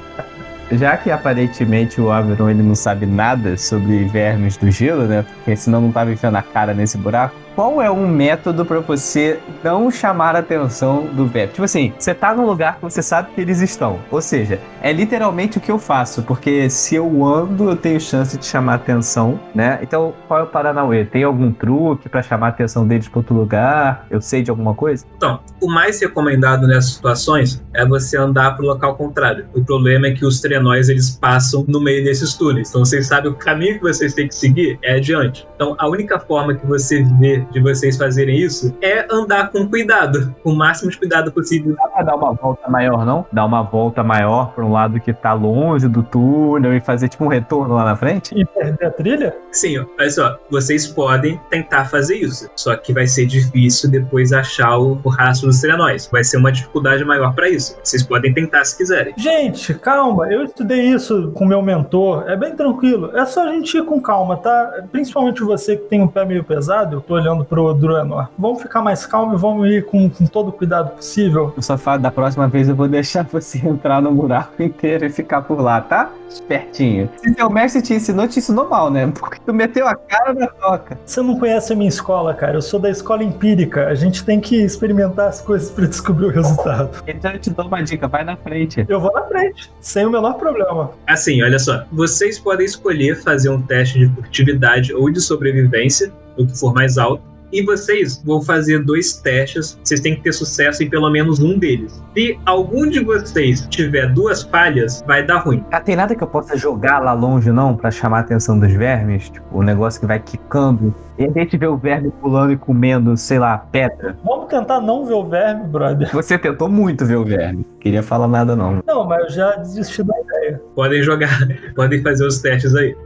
Já que aparentemente o Averon ele não sabe nada sobre vermes do gelo, né? Porque senão não tava enfiando a cara nesse buraco. Qual é um método pra você não chamar a atenção do verme? Tipo assim, você tá num lugar que você sabe que eles estão. Ou seja, é literalmente o que eu faço, porque se eu ando, eu tenho chance de chamar a atenção, né? Então, qual é o Paranauê? Tem algum truque pra chamar a atenção deles pra outro lugar? Eu sei de alguma coisa?
Então, o mais recomendado nessas situações é você andar pro local contrário. O problema é que os trenóis eles passam no meio desses túneis. Então vocês sabem o caminho que vocês têm que seguir é adiante. Então a única forma que você vê de vocês fazerem isso é andar com cuidado, com o máximo de cuidado possível.
Dá pra dar uma volta maior, não? Dar uma volta maior pra um lado que tá longe do túnel e fazer tipo um retorno lá na frente?
E perder a trilha?
Sim, ó, olha só, vocês podem tentar fazer isso, só que vai ser difícil depois achar o, o rastro dos trenóis. Vai ser uma dificuldade maior pra isso. Vocês podem tentar se quiserem.
Gente, calma. Eu estudei isso com meu mentor. É bem tranquilo. É só a gente ir com calma, tá? Principalmente você que tem um pé meio pesado. Eu tô olhando pro Druenor. Vamos ficar mais calmo e vamos ir com, com todo o cuidado possível.
O safado, da próxima vez eu vou deixar você entrar no buraco inteiro e ficar por lá, tá? Espertinho. Se seu mestre te ensinou, te ensinou mal, né? Porque tu meteu a cara na toca.
Você não conhece a minha escola, cara. Eu sou da escola empírica. A gente tem que experimentar as coisas pra descobrir o resultado.
Então eu te dou uma dica, vai na frente.
Eu vou na frente, sem o menor problema.
Assim, olha só, vocês podem escolher fazer um teste de furtividade ou de sobrevivência, o que for mais alto. E vocês vão fazer dois testes. Vocês têm que ter sucesso em pelo menos um deles. Se algum de vocês tiver duas falhas, vai dar ruim.
Ah, tem nada que eu possa jogar lá longe, não, pra chamar a atenção dos vermes? Tipo, o negócio que vai quicando. E a gente vê o verme pulando e comendo, sei lá, pedra.
Vamos tentar não ver o verme, brother.
Você tentou muito ver o verme. Queria falar nada, não.
Não, mas eu já desisti da ideia.
Podem jogar, podem fazer os testes aí.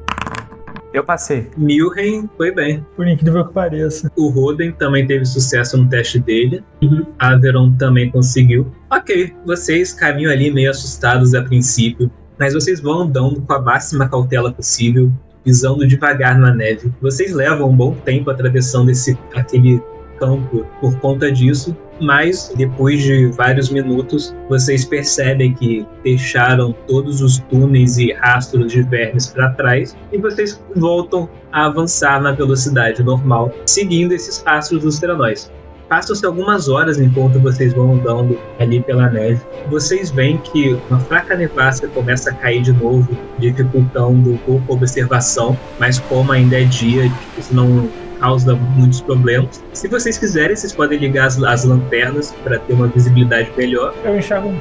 Eu passei.
Milren foi bem.
Por incrível que pareça.
O Roden também teve sucesso no teste dele. Averon também conseguiu. Ok, vocês caminham ali meio assustados a princípio, mas vocês vão andando com a máxima cautela possível. pisando devagar na neve. Vocês levam um bom tempo atravessando esse aquele campo por conta disso, mas depois de vários minutos vocês percebem que deixaram todos os túneis e rastros de vermes para trás e vocês voltam a avançar na velocidade normal, seguindo esses rastros dos teranóis. Passam-se algumas horas enquanto vocês vão andando ali pela neve. Vocês veem que uma fraca nevasca começa a cair de novo, dificultando um pouco a observação, mas como ainda é dia, isso não causa muitos problemas. Se vocês quiserem, vocês podem ligar as, as lanternas para ter uma visibilidade melhor.
Eu enxergo um.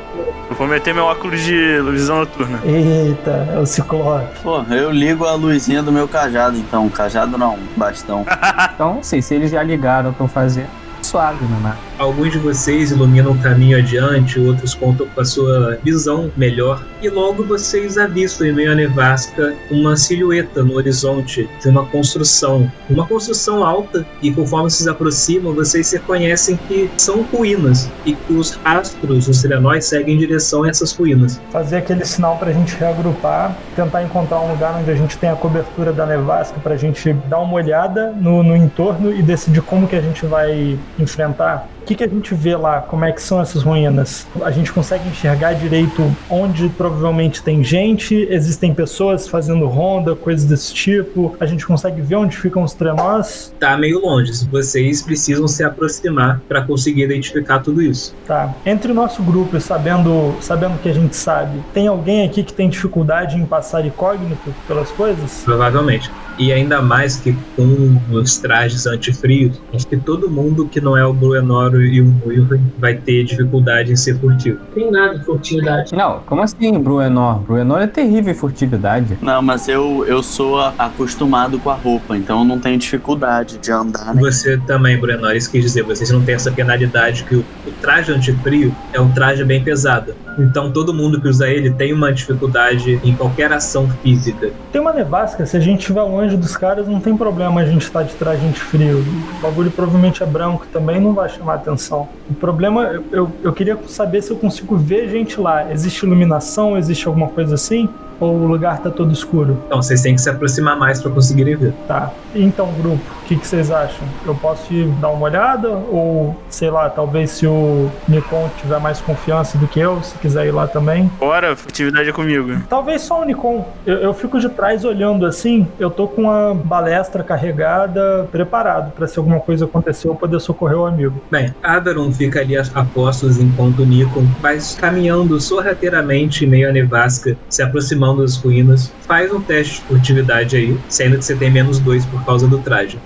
Eu vou meter meu óculos de visão noturna.
Eita, é o ciclope.
Pô, eu ligo a luzinha do meu cajado, então. Cajado não, bastão.
Então, assim, se eles já ligaram eu fazer, suave, né?
Alguns de vocês iluminam o caminho adiante, outros contam com a sua visão melhor, e logo vocês avistam em meio à nevasca uma silhueta no horizonte de uma construção. Uma construção alta, e conforme vocês aproximam, vocês reconhecem que são ruínas, e que os rastros dos serenóis seguem em direção a essas ruínas.
Fazer aquele sinal pra gente reagrupar, tentar encontrar um lugar onde a gente tem a cobertura da nevasca pra gente dar uma olhada no, no entorno e decidir como que a gente vai enfrentar. O que, que a gente vê lá? Como é que são essas ruínas? A gente consegue enxergar direito onde provavelmente tem gente, existem pessoas fazendo ronda, coisas desse tipo. A gente consegue ver onde ficam os trenós.
Tá meio longe, vocês precisam se aproximar para conseguir identificar tudo isso.
Tá. Entre o nosso grupo sabendo, sabendo que a gente sabe, tem alguém aqui que tem dificuldade em passar incógnito pelas coisas?
Provavelmente. E ainda mais que com os trajes antifrios, acho que todo mundo que não é o E o Wilhelm vai ter dificuldade em ser furtivo.
Tem nada de furtividade.
Não, como assim, Bruenor? Bruenor é terrível em furtividade.
Não, mas eu, eu sou acostumado com a roupa, então eu não tenho dificuldade de andar. Né?
Você também, Bruenor, isso quis dizer, vocês não têm essa penalidade que o, o traje antifrio é um traje bem pesado. Então todo mundo que usa ele tem uma dificuldade em qualquer ação física.
Tem uma nevasca, se a gente tiver longe dos caras, não tem problema a gente estar de traje de frio. O bagulho provavelmente é branco também, não vai chamar atenção. O problema, eu, eu queria saber se eu consigo ver gente lá. Existe iluminação, existe alguma coisa assim? Ou o lugar tá todo escuro?
Então vocês têm que se aproximar mais para conseguirem ver.
Tá. Então, grupo, o que, que vocês acham? Eu posso ir dar uma olhada? Ou, sei lá, talvez se o Nikon tiver mais confiança do que eu, se quiser ir lá também?
Bora, furtividade é comigo.
Talvez só o Nikon. Eu, eu fico de trás olhando assim, eu tô com a balestra carregada, preparado pra se alguma coisa acontecer eu poder socorrer o amigo.
Bem, Adaron fica ali a postos enquanto Nikon vai caminhando sorrateiramente em meio à nevasca, se aproximando das ruínas. Faz um teste de furtividade aí, sendo que você tem menos dois por causa do traje.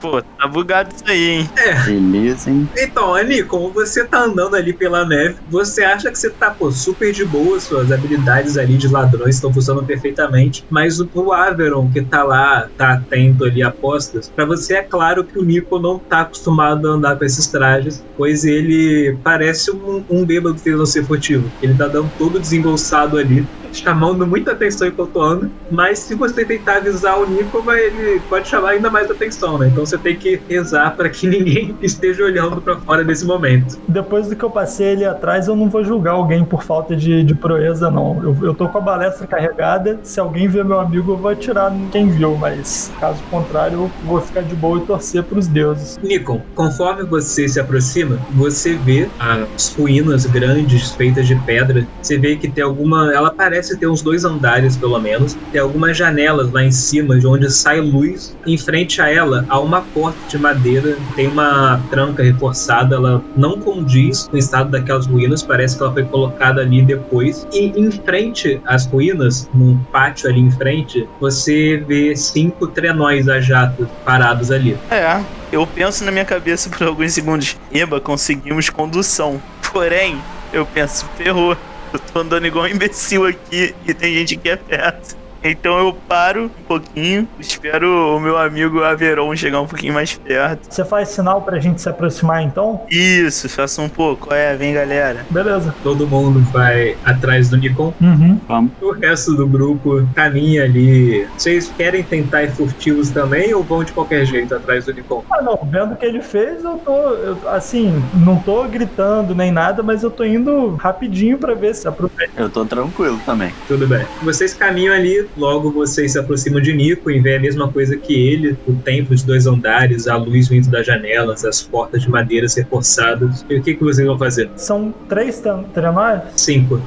Pô, tá bugado isso aí, hein?
Beleza, hein?
Então, Nikon, você tá andando ali pela neve, você acha que você tá, pô, super de boa, suas habilidades ali de ladrões estão funcionando perfeitamente, mas o, o Averon, que tá lá, tá atento ali a postas, pra você é claro que o Nico não tá acostumado a andar com esses trajes, pois ele parece um, um bêbado tentando ser furtivo. Ele tá dando todo desembolsado ali, chamando muita atenção enquanto anda, mas se você tentar avisar o Nico, vai, ele pode chamar ainda mais atenção, né? Então você tem que rezar para que ninguém esteja olhando para fora nesse momento.
Depois do que eu passei ali atrás, eu não vou julgar alguém por falta de, de proeza, não. Eu, eu tô com a balestra carregada, se alguém ver meu amigo, eu vou atirar em quem viu, mas caso contrário, eu vou ficar de boa e torcer pros deuses.
Nikon, conforme você se aproxima, você vê as ruínas grandes feitas de pedra. Você vê que tem alguma. Ela parece ter uns dois andares, pelo menos. Tem algumas janelas lá em cima, de onde sai luz. Em frente a ela, há uma porta de madeira. Tem uma tranca reforçada. Ela não condiz com o estado daquelas ruínas. Parece que ela foi colocada ali depois. E em frente às ruínas, num pátio ali em frente, você vê cinco trenóis a jato parados ali.
É, eu penso na minha cabeça por alguns segundos. Eba, conseguimos condução. Porém, eu penso, ferrou. Eu tô andando igual um imbecil aqui e tem gente aqui é perto. Então eu paro um pouquinho, espero o meu amigo Averon chegar um pouquinho mais perto.
Você faz sinal pra gente se aproximar então?
Isso, faça um pouco. É, vem galera.
Beleza.
Todo mundo vai atrás do Nikon.
Uhum.
Vamos.
O resto do grupo caminha ali. Vocês querem tentar ir furtivos também ou vão de qualquer jeito atrás do Nikon?
Ah, não, vendo o que ele fez, eu tô, eu- assim, não tô gritando nem nada, mas eu tô indo rapidinho pra ver se aproveita.
Eu tô tranquilo também.
Tudo bem. Vocês caminham ali Logo vocês se aproximam de Nico e veem a mesma coisa que ele: o templo de dois andares, a luz vindo das janelas, as portas de madeiras reforçadas. E o que, que vocês vão fazer?
São três tren- trenós?
Cinco.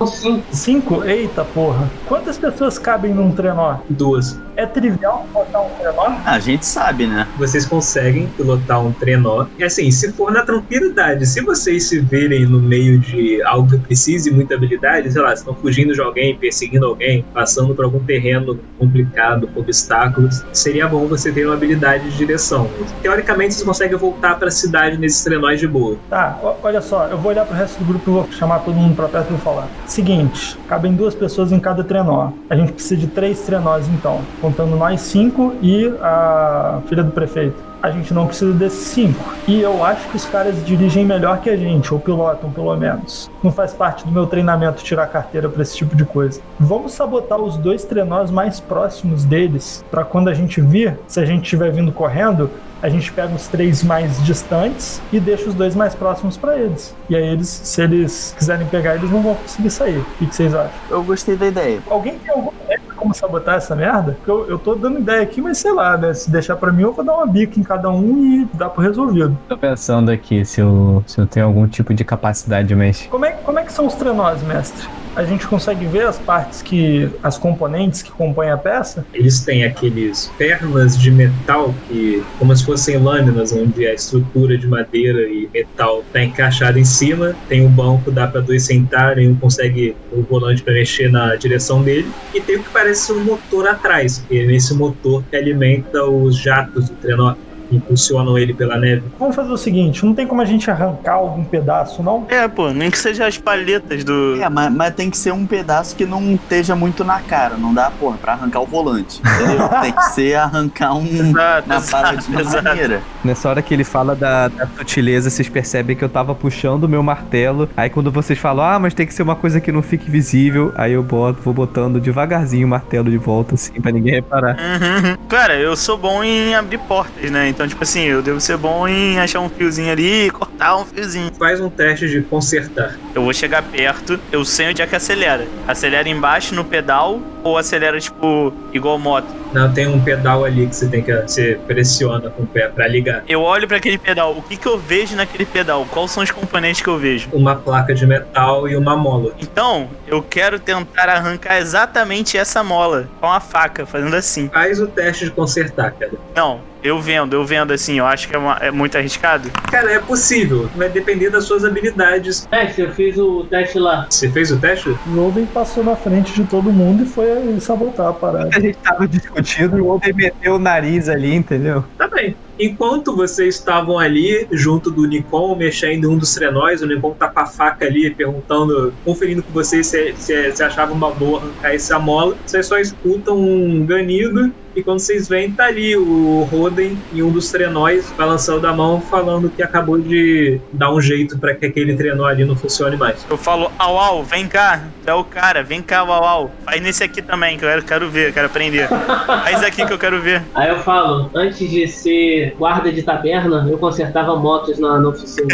Cinco? Eita porra. Quantas pessoas cabem num trenó?
Duas.
É trivial botar um trenó?
A gente sabe, né?
Vocês conseguem pilotar um trenó. E assim, se for na tranquilidade, se vocês se verem no meio de algo que precise muita habilidade, sei lá, estão fugindo de alguém, perseguindo alguém, passando por algum terreno complicado, com obstáculos, seria bom você ter uma habilidade de direção. Teoricamente, vocês conseguem voltar para a cidade nesses trenós de boa.
Tá, olha só, eu vou olhar pro resto do grupo e vou chamar todo mundo pra perto e vou falar. Seguinte, cabem duas pessoas em cada trenó. A gente precisa de três trenós então, contando nós cinco e a filha do prefeito. A gente não precisa desses cinco. E eu acho que os caras dirigem melhor que a gente, ou pilotam pelo menos. Não faz parte do meu treinamento tirar carteira pra esse tipo de coisa. Vamos sabotar os dois trenós mais próximos deles, pra quando a gente vir, se a gente estiver vindo correndo, a gente pega os três mais distantes e deixa os dois mais próximos pra eles. E aí eles, se eles quiserem pegar, eles não vão conseguir sair. O que, vocês acham?
Eu gostei da ideia.
Alguém tem alguma ideia de como sabotar essa merda? Porque eu, eu tô dando ideia aqui, mas sei lá, né? Se deixar pra mim, eu vou dar uma bica em cada um e dá pro resolvido.
Tô pensando aqui se eu, se eu tenho algum tipo de capacidade, mas.
Como é, como é que são os trenós, mestre? A gente consegue ver as partes que. as componentes que compõem a peça?
Eles têm aqueles pernas de metal que, como se fossem lâminas, onde a estrutura de madeira e metal está encaixada em cima. Tem um banco, dá para dois sentarem, um consegue o volante para mexer na direção dele. E tem o que parece um motor atrás, é nesse motor que alimenta os jatos do trenó, impulsionam ele pela neve.
Vamos fazer o seguinte: não tem como a gente arrancar algum pedaço, não?
É, pô, nem que seja as palhetas do.
É, mas, mas tem que ser um pedaço que não esteja muito na cara. Não dá, porra, pra arrancar o volante. Entendeu? tem que ser arrancar um.
Exato,
Uma parada de
exato.
maneira.
Nessa hora que ele fala da, da sutileza, vocês percebem que eu tava puxando o meu martelo. Aí quando vocês falam, ah, mas tem que ser uma coisa que não fique visível, aí eu boto, vou botando devagarzinho o martelo de volta, assim, pra ninguém reparar.
Uhum. Cara, eu sou bom em abrir portas, né? Então, tipo assim, eu devo ser bom em achar um fiozinho ali e cortar um fiozinho.
Faz um teste de consertar.
Eu vou chegar perto, eu sei onde é que acelera. Acelera embaixo no pedal ou acelera, tipo, igual moto?
Não, tem um pedal ali que você tem que você pressiona com o pé para ligar.
Eu olho pra aquele pedal, o que que eu vejo naquele pedal? Quais são os componentes que eu vejo?
Uma placa de metal e uma mola.
Então, eu quero tentar arrancar exatamente essa mola com a faca, fazendo assim.
Faz o teste de consertar, cara.
Não, eu vendo, eu vendo assim, eu acho que é, uma- é muito arriscado.
Cara, é possível. Vai depender das suas habilidades.
Mestre, eu fiz o teste lá.
Você fez o teste?
O Oden passou na frente de todo mundo e foi sabotar a parada.
A gente tava discutindo e o Oden meteu o nariz ali, entendeu?
Tá bem. Enquanto vocês estavam ali, junto do Nikon, mexendo em um dos trenóis, o Nikon tá com a faca ali, perguntando, conferindo com vocês se, se, se achava uma boa arrancar essa mola. Vocês só escutam um ganido, e quando vocês veem, tá ali o Roden em um dos trenóis, balançando a mão, falando que acabou de dar um jeito para que aquele trenó ali não funcione mais.
Eu falo, au au, vem cá, é o cara, vem cá, au au. Faz nesse aqui também, que eu quero, quero ver, quero aprender. Faz aqui que eu quero ver.
Aí eu falo, antes de ser guarda de taberna, eu consertava motos na, na oficina.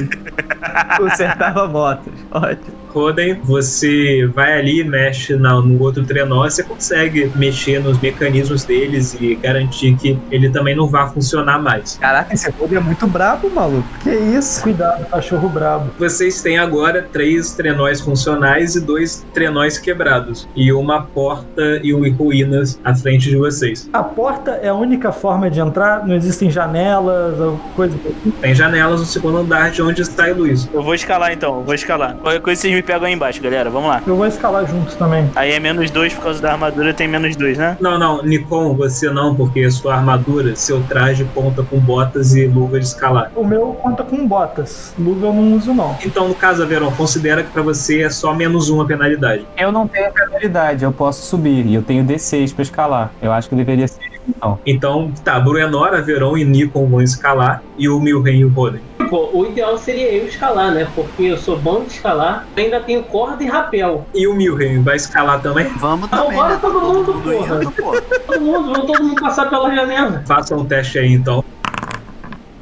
Consertava motos. Ótimo.
Roden, você vai ali, mexe na- no outro trenó, você consegue mexer nos mecanismos deles e garantir que ele também não vá funcionar mais.
Caraca, esse Oden é muito brabo, maluco. Que isso?
Cuidado, cachorro brabo.
Vocês têm agora três trenóis funcionais e dois trenóis quebrados, e uma porta e um- ruínas à frente de vocês.
A porta é a única forma de entrar? Não existem janelas ou coisa?
Tem janelas no segundo andar de onde está a luz.
Eu vou escalar então, eu vou escalar. Qualquer coisa vocês me pegam aí embaixo, galera, vamos lá.
Eu vou escalar junto também.
Aí é menos dois por causa da armadura, tem menos dois, né?
Não, não, Nikon, você não, porque a sua armadura, seu traje conta com botas e luva de escalar.
O meu conta com botas. Luva eu não uso, não.
Então, no caso, Averon, considera que pra você é só menos uma penalidade.
Eu não tenho penalidade, eu posso subir. E eu tenho D6 pra escalar. Eu acho que deveria ser então.
Então, tá, Bruenor, Averon e Nikon vão escalar e o Milren e o Roden.
Pô, o ideal seria eu escalar, né? Porque eu sou bom de escalar, ainda tenho corda e rapel.
E o Milren vai escalar também?
Vamos
Não,
também,
bora
né?
todo mundo, porra.
indo, pô.
Todo mundo, vamos todo mundo passar pela janela.
Façam um teste aí, então.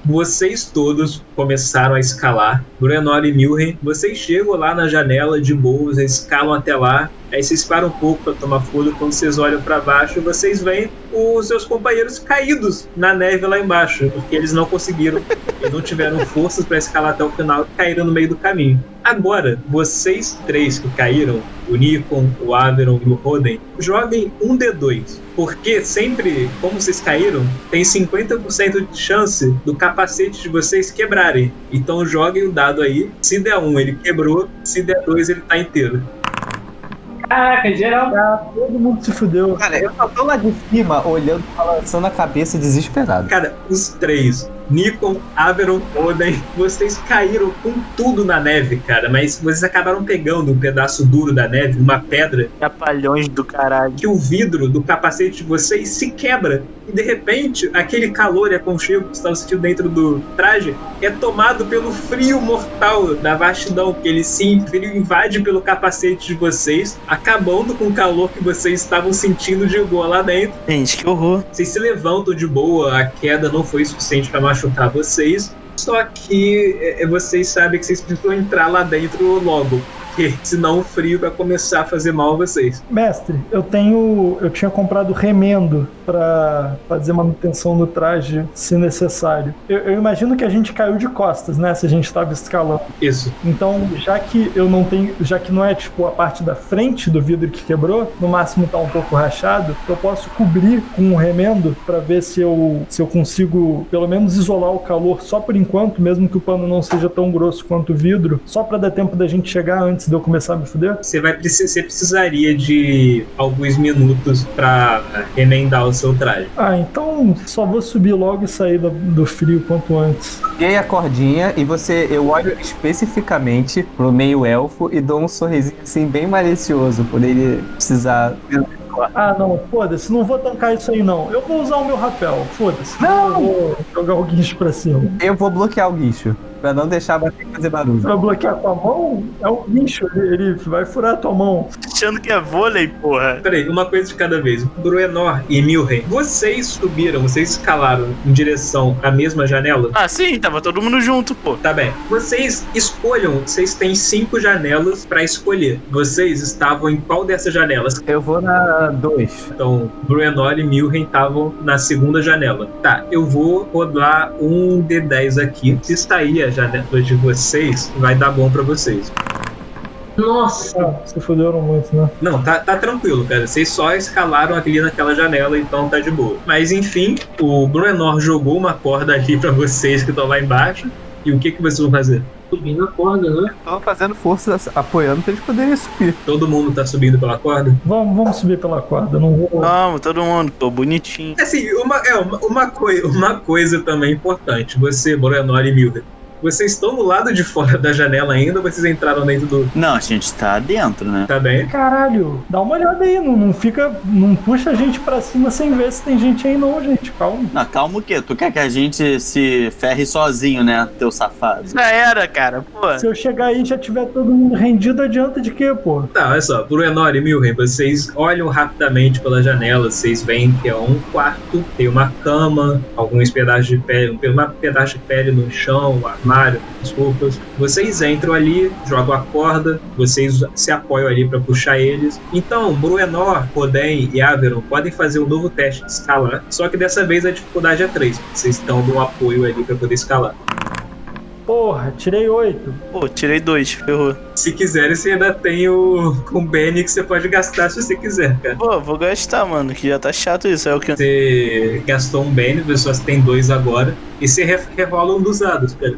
Vocês todos começaram a escalar. Bruenor e Milren, vocês chegam lá na janela de boas, escalam até lá. Aí vocês param um pouco para tomar fôlego. Quando vocês olham para baixo, vocês veem os seus companheiros caídos na neve lá embaixo, porque eles não conseguiram, eles não tiveram forças para escalar até o final e caíram no meio do caminho. Agora, vocês três que caíram, o Nikon, o Averon e o Roden, joguem um D2. Porque sempre, como vocês caíram, tem 50% de chance do capacete de vocês quebrarem. Então joguem o dado aí. Se der um, ele quebrou. Se der dois, ele tá inteiro.
Caraca, geral.
Ah, todo mundo se fudeu.
Cara, eu só tô lá de cima, olhando, balançando a cabeça desesperado.
Cara, os três, Nikon, Averon, Oden, vocês caíram com tudo na neve, cara, mas vocês acabaram pegando um pedaço duro da neve, uma pedra,
Trapalhões do caralho.
que o vidro do capacete de vocês se quebra. E de repente, aquele calor e aconchego que estava sentindo dentro do traje é tomado pelo frio mortal da vastidão, que ele se frio invade pelo capacete de vocês, acabando com o calor que vocês estavam sentindo de boa lá dentro.
Gente, que horror.
Vocês se levantam de boa, a queda não foi suficiente para machucar vocês. Só que é, vocês sabem que vocês precisam entrar lá dentro logo. Porque senão o frio vai começar a fazer mal a vocês.
Mestre, eu tenho. Eu tinha comprado remendo pra fazer manutenção do traje se necessário. Eu, eu imagino que a gente caiu de costas, né? Se a gente tava escalando.
Isso.
Então, já que eu não tenho. Já que não é tipo a parte da frente do vidro que quebrou, no máximo tá um pouco rachado, eu posso cobrir com um remendo pra ver se eu, se eu consigo pelo menos isolar o calor só por enquanto, mesmo que o pano não seja tão grosso quanto o vidro, só pra dar tempo da gente chegar antes de eu começar a me fuder.
Você vai você precisaria de alguns minutos pra remendar o seu traje.
Ah, então só vou subir logo e sair do, do frio quanto antes.
Peguei a cordinha e você, eu olho especificamente pro meio elfo e dou um sorrisinho assim bem malicioso por ele precisar.
Ah, não, foda-se, não vou tancar isso aí não. Eu vou usar o meu rapel, foda-se.
Não!
Eu vou jogar o guincho pra cima.
Eu vou bloquear o guicho pra não deixar bater e fazer barulho.
Pra bloquear com a mão, é o guincho, ele, ele vai furar a tua mão.
Achando que é vôlei, porra.
Peraí, uma coisa de cada vez. Bruenor e Milren, vocês subiram, vocês escalaram em direção à mesma janela?
Ah, sim, tava todo mundo junto, pô.
Tá bem. Vocês escolham, vocês têm cinco janelas pra escolher. Vocês estavam em qual dessas janelas?
Eu vou na 2.
Então, Bruenor e Milren estavam na segunda janela. Tá, eu vou rodar um D10 aqui. Se sair a janela de vocês, vai dar bom pra vocês.
Nossa,
Ah, se fuderam muito, né?
Não, tá, tá tranquilo, cara. Vocês só escalaram ali naquela janela, então tá de boa. Mas enfim, o Bruenor jogou uma corda ali pra vocês que estão lá embaixo. E o que, que vocês vão fazer?
subir na corda, né?
Tô fazendo força, apoiando pra eles poderem subir.
Todo mundo tá subindo pela corda?
Vamos, vamos subir pela corda, não vou.
Vamos, todo mundo, tô bonitinho.
Assim, uma, é, uma, uma, coi uma coisa também importante. Você, Bruenor e Milder. Vocês estão no lado de fora da janela ainda ou vocês entraram dentro do.
Não, a gente tá dentro, né?
Tá bem?
Caralho, dá uma olhada aí, não, não fica. Não puxa a gente pra cima sem ver se tem gente aí, não, gente. Calma.
Não, calma o quê? Tu quer que a gente se ferre sozinho, né, teu safado?
Já era, cara, pô.
Se eu chegar aí e já tiver todo mundo rendido, adianta de quê, pô?
Tá, olha só, Bruenor e Milren, vocês olham rapidamente pela janela, vocês veem que é um quarto, tem uma cama, alguns pedaços de pele, um pedaço de pele no chão, um armário, as roupas. Vocês entram ali, jogam a corda, vocês se apoiam ali para puxar eles. Então, Bruenor, Roden e Averon podem fazer um novo teste de escalar, só que dessa vez a dificuldade é 3. Vocês estão no apoio ali para poder escalar.
Porra, tirei oito.
Pô, tirei dois, ferrou.
Se quiser, você ainda tem o com Benny que você pode gastar se você quiser, cara.
Pô, vou gastar, mano, que já tá chato isso. É o que.
Você gastou um Benny, você só tem dois agora. E você re rerola um dos dados, cara.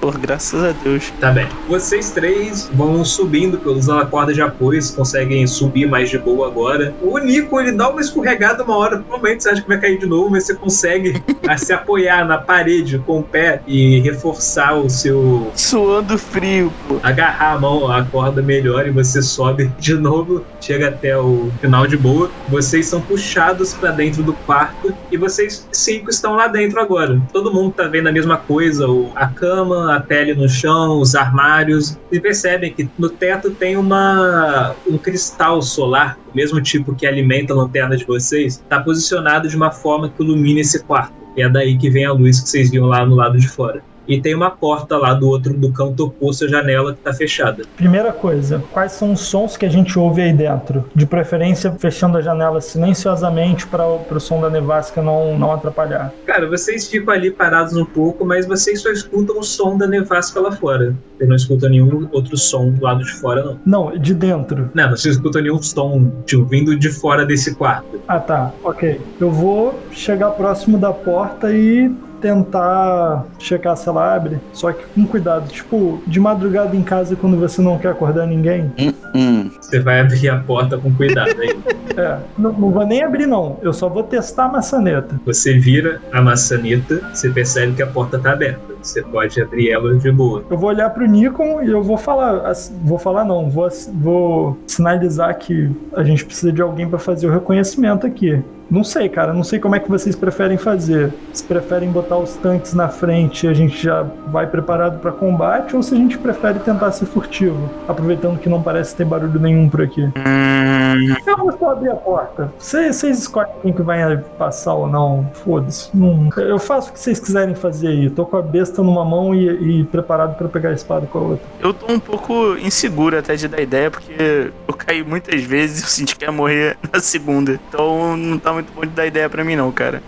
Pô, graças a Deus.
Tá bem. Vocês três vão subindo usando a corda de apoio, vocês conseguem subir mais de boa agora. O Nico, ele dá uma escorregada uma hora, provavelmente você acha que vai cair de novo, mas você consegue se apoiar na parede com o pé e reforçar o seu.
Suando frio, pô.
agarrar a mão, a corda melhor e você sobe de novo, chega até o final de boa. Vocês são puxados pra dentro do quarto e vocês cinco estão lá dentro agora. Todo mundo tá vendo a mesma coisa, a cama, a pele no chão, os armários. E percebem que no teto tem uma um cristal solar, o mesmo tipo que alimenta a lanterna de vocês, tá posicionado de uma forma que ilumina esse quarto. E é daí que vem a luz que vocês viam lá no lado de fora. E tem uma porta lá do outro do canto oposto à janela que tá fechada.
Primeira coisa, quais são os sons que a gente ouve aí dentro? De preferência, fechando a janela silenciosamente para o som da nevasca não, não atrapalhar.
Cara, vocês ficam ali parados um pouco, mas vocês só escutam o som da nevasca lá fora. Você não escuta nenhum outro som do lado de fora, não.
Não, de dentro.
Não, você escuta nenhum som, tipo, vindo de fora desse quarto.
Ah, tá. Ok. Eu vou chegar próximo da porta e tentar checar se ela abre, só que com cuidado. Tipo, de madrugada em casa quando você não quer acordar ninguém.
Hum, hum.
Você vai abrir a porta com cuidado aí.
É, não, não vou nem abrir não, eu só vou testar a maçaneta.
Você vira a maçaneta, você percebe que a porta tá aberta. Você pode abrir ela de boa.
Eu vou olhar pro Nikon e eu vou falar, vou falar não, vou, vou sinalizar que a gente precisa de alguém para fazer o reconhecimento aqui. Não sei, cara, não sei como é que vocês preferem fazer. Se preferem botar os tanques na frente e a gente já vai preparado para combate ou se a gente prefere tentar ser furtivo, aproveitando que não parece ter barulho nenhum por aqui.
Hum,
Eu vou só abrir a porta. Vocês escolhem quem que vai passar ou não. Foda-se. Eu faço o que vocês quiserem fazer aí. Tô com a besta numa mão e, e preparado para pegar a espada com a outra.
eu tô um pouco inseguro até de dar ideia, porque eu caí muitas vezes e eu senti que ia morrer na segunda. Então não tá muito bom de dar ideia pra mim, não, cara.